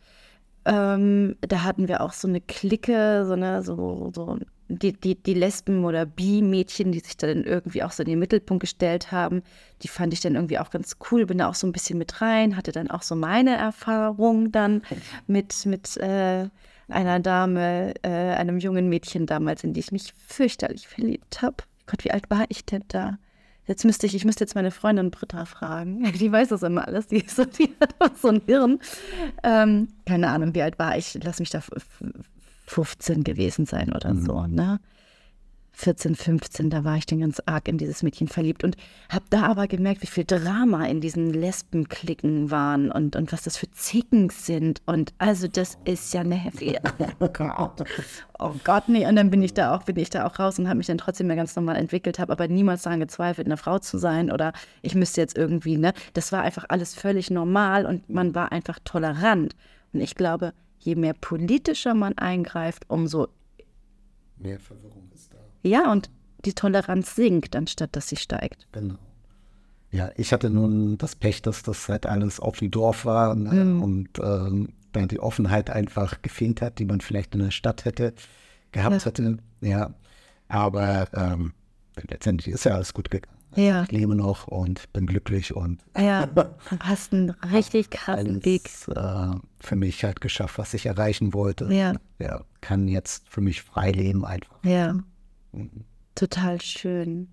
ähm, da hatten wir auch so eine Clique, so eine, so, so die, die, die Lesben oder Bi-Mädchen, die sich dann irgendwie auch so in den Mittelpunkt gestellt haben. Die fand ich dann irgendwie auch ganz cool, bin da auch so ein bisschen mit rein, hatte dann auch so meine Erfahrung dann mit, mit äh, einer Dame, äh, einem jungen Mädchen damals, in die ich mich fürchterlich verliebt habe. Gott, wie alt war ich denn da? Jetzt müsste ich, ich müsste jetzt meine Freundin Britta fragen. Die weiß das immer alles. Die, ist so, die hat auch so ein Hirn. Ähm, keine Ahnung, wie alt war ich? Lass mich da f- f- 15 gewesen sein oder so, ne? 14, 15, da war ich dann ganz arg in dieses Mädchen verliebt und habe da aber gemerkt, wie viel Drama in diesen Lesbenklicken waren und, und was das für Zicken sind. Und also das ist ja eine heftige. Oh Gott. Oh Gott, nee. Und dann bin ich da auch, bin ich da auch raus und habe mich dann trotzdem mehr ganz normal entwickelt, habe aber niemals daran gezweifelt, eine Frau zu sein oder ich müsste jetzt irgendwie, ne? Das war einfach alles völlig normal und man war einfach tolerant. Und ich glaube, je mehr politischer man eingreift, umso mehr Verwirrung. Ja, und die Toleranz sinkt, anstatt dass sie steigt. Genau. Ja, ich hatte nun das Pech, dass das halt alles auf die Dorf war ne? mhm. und ähm, dann die Offenheit einfach gefehlt hat, die man vielleicht in der Stadt hätte gehabt ja. hätte. Ja, aber ähm, letztendlich ist ja alles gut gegangen. Ja. Ich lebe noch und bin glücklich und ja, hast einen richtig krassen Weg. Äh, für mich halt geschafft, was ich erreichen wollte. Ja. ja kann jetzt für mich frei leben einfach. Ja. Total schön.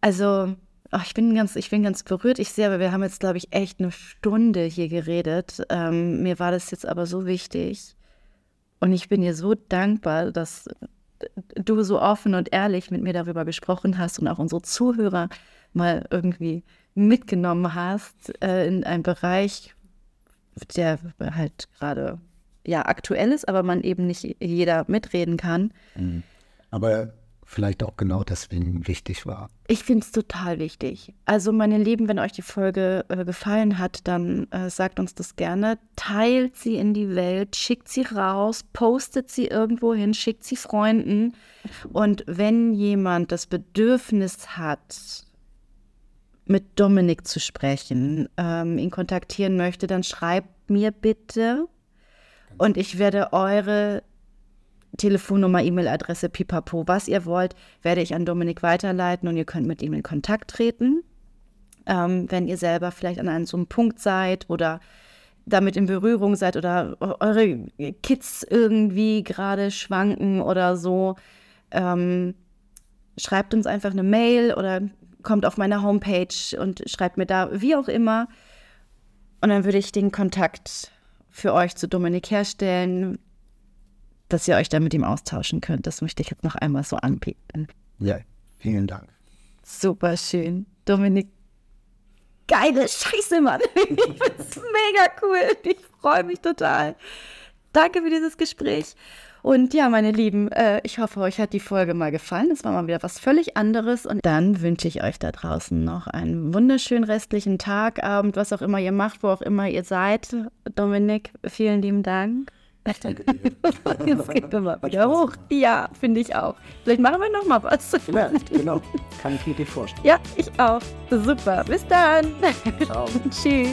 Also, oh, ich, bin ganz, ich bin ganz berührt. Ich sehe, aber wir haben jetzt, glaube ich, echt eine Stunde hier geredet. Ähm, mir war das jetzt aber so wichtig. Und ich bin dir so dankbar, dass du so offen und ehrlich mit mir darüber gesprochen hast und auch unsere Zuhörer mal irgendwie mitgenommen hast äh, in einen Bereich, der halt gerade ja aktuell ist, aber man eben nicht jeder mitreden kann. Mhm. Aber vielleicht auch genau deswegen wichtig war. Ich finde es total wichtig. Also meine Lieben, wenn euch die Folge äh, gefallen hat, dann äh, sagt uns das gerne. Teilt sie in die Welt, schickt sie raus, postet sie irgendwo hin, schickt sie Freunden. Und wenn jemand das Bedürfnis hat, mit Dominik zu sprechen, ähm, ihn kontaktieren möchte, dann schreibt mir bitte und ich werde eure Telefonnummer, E-Mail-Adresse, pipapo, was ihr wollt, werde ich an Dominik weiterleiten und ihr könnt mit ihm in Kontakt treten. Ähm, wenn ihr selber vielleicht an einem so einem Punkt seid oder damit in Berührung seid oder eure Kids irgendwie gerade schwanken oder so, ähm, schreibt uns einfach eine Mail oder kommt auf meine Homepage und schreibt mir da, wie auch immer. Und dann würde ich den Kontakt für euch zu Dominik herstellen dass ihr euch da mit ihm austauschen könnt. Das möchte ich jetzt noch einmal so anbieten. Ja, vielen Dank. Super schön. Dominik, geile Scheiße, Mann. Ich find's mega cool. Ich freue mich total. Danke für dieses Gespräch. Und ja, meine Lieben, äh, ich hoffe, euch hat die Folge mal gefallen. Es war mal wieder was völlig anderes. Und dann wünsche ich euch da draußen noch einen wunderschönen restlichen Tag, Abend, was auch immer ihr macht, wo auch immer ihr seid. Dominik, vielen lieben Dank. Jetzt geht wir mal wieder hoch. Ja, finde ich auch. Vielleicht machen wir noch mal was. Ja, genau. Kann ich mir dir vorstellen. Ja, ich auch. Super. Bis dann. Ciao. Tschüss.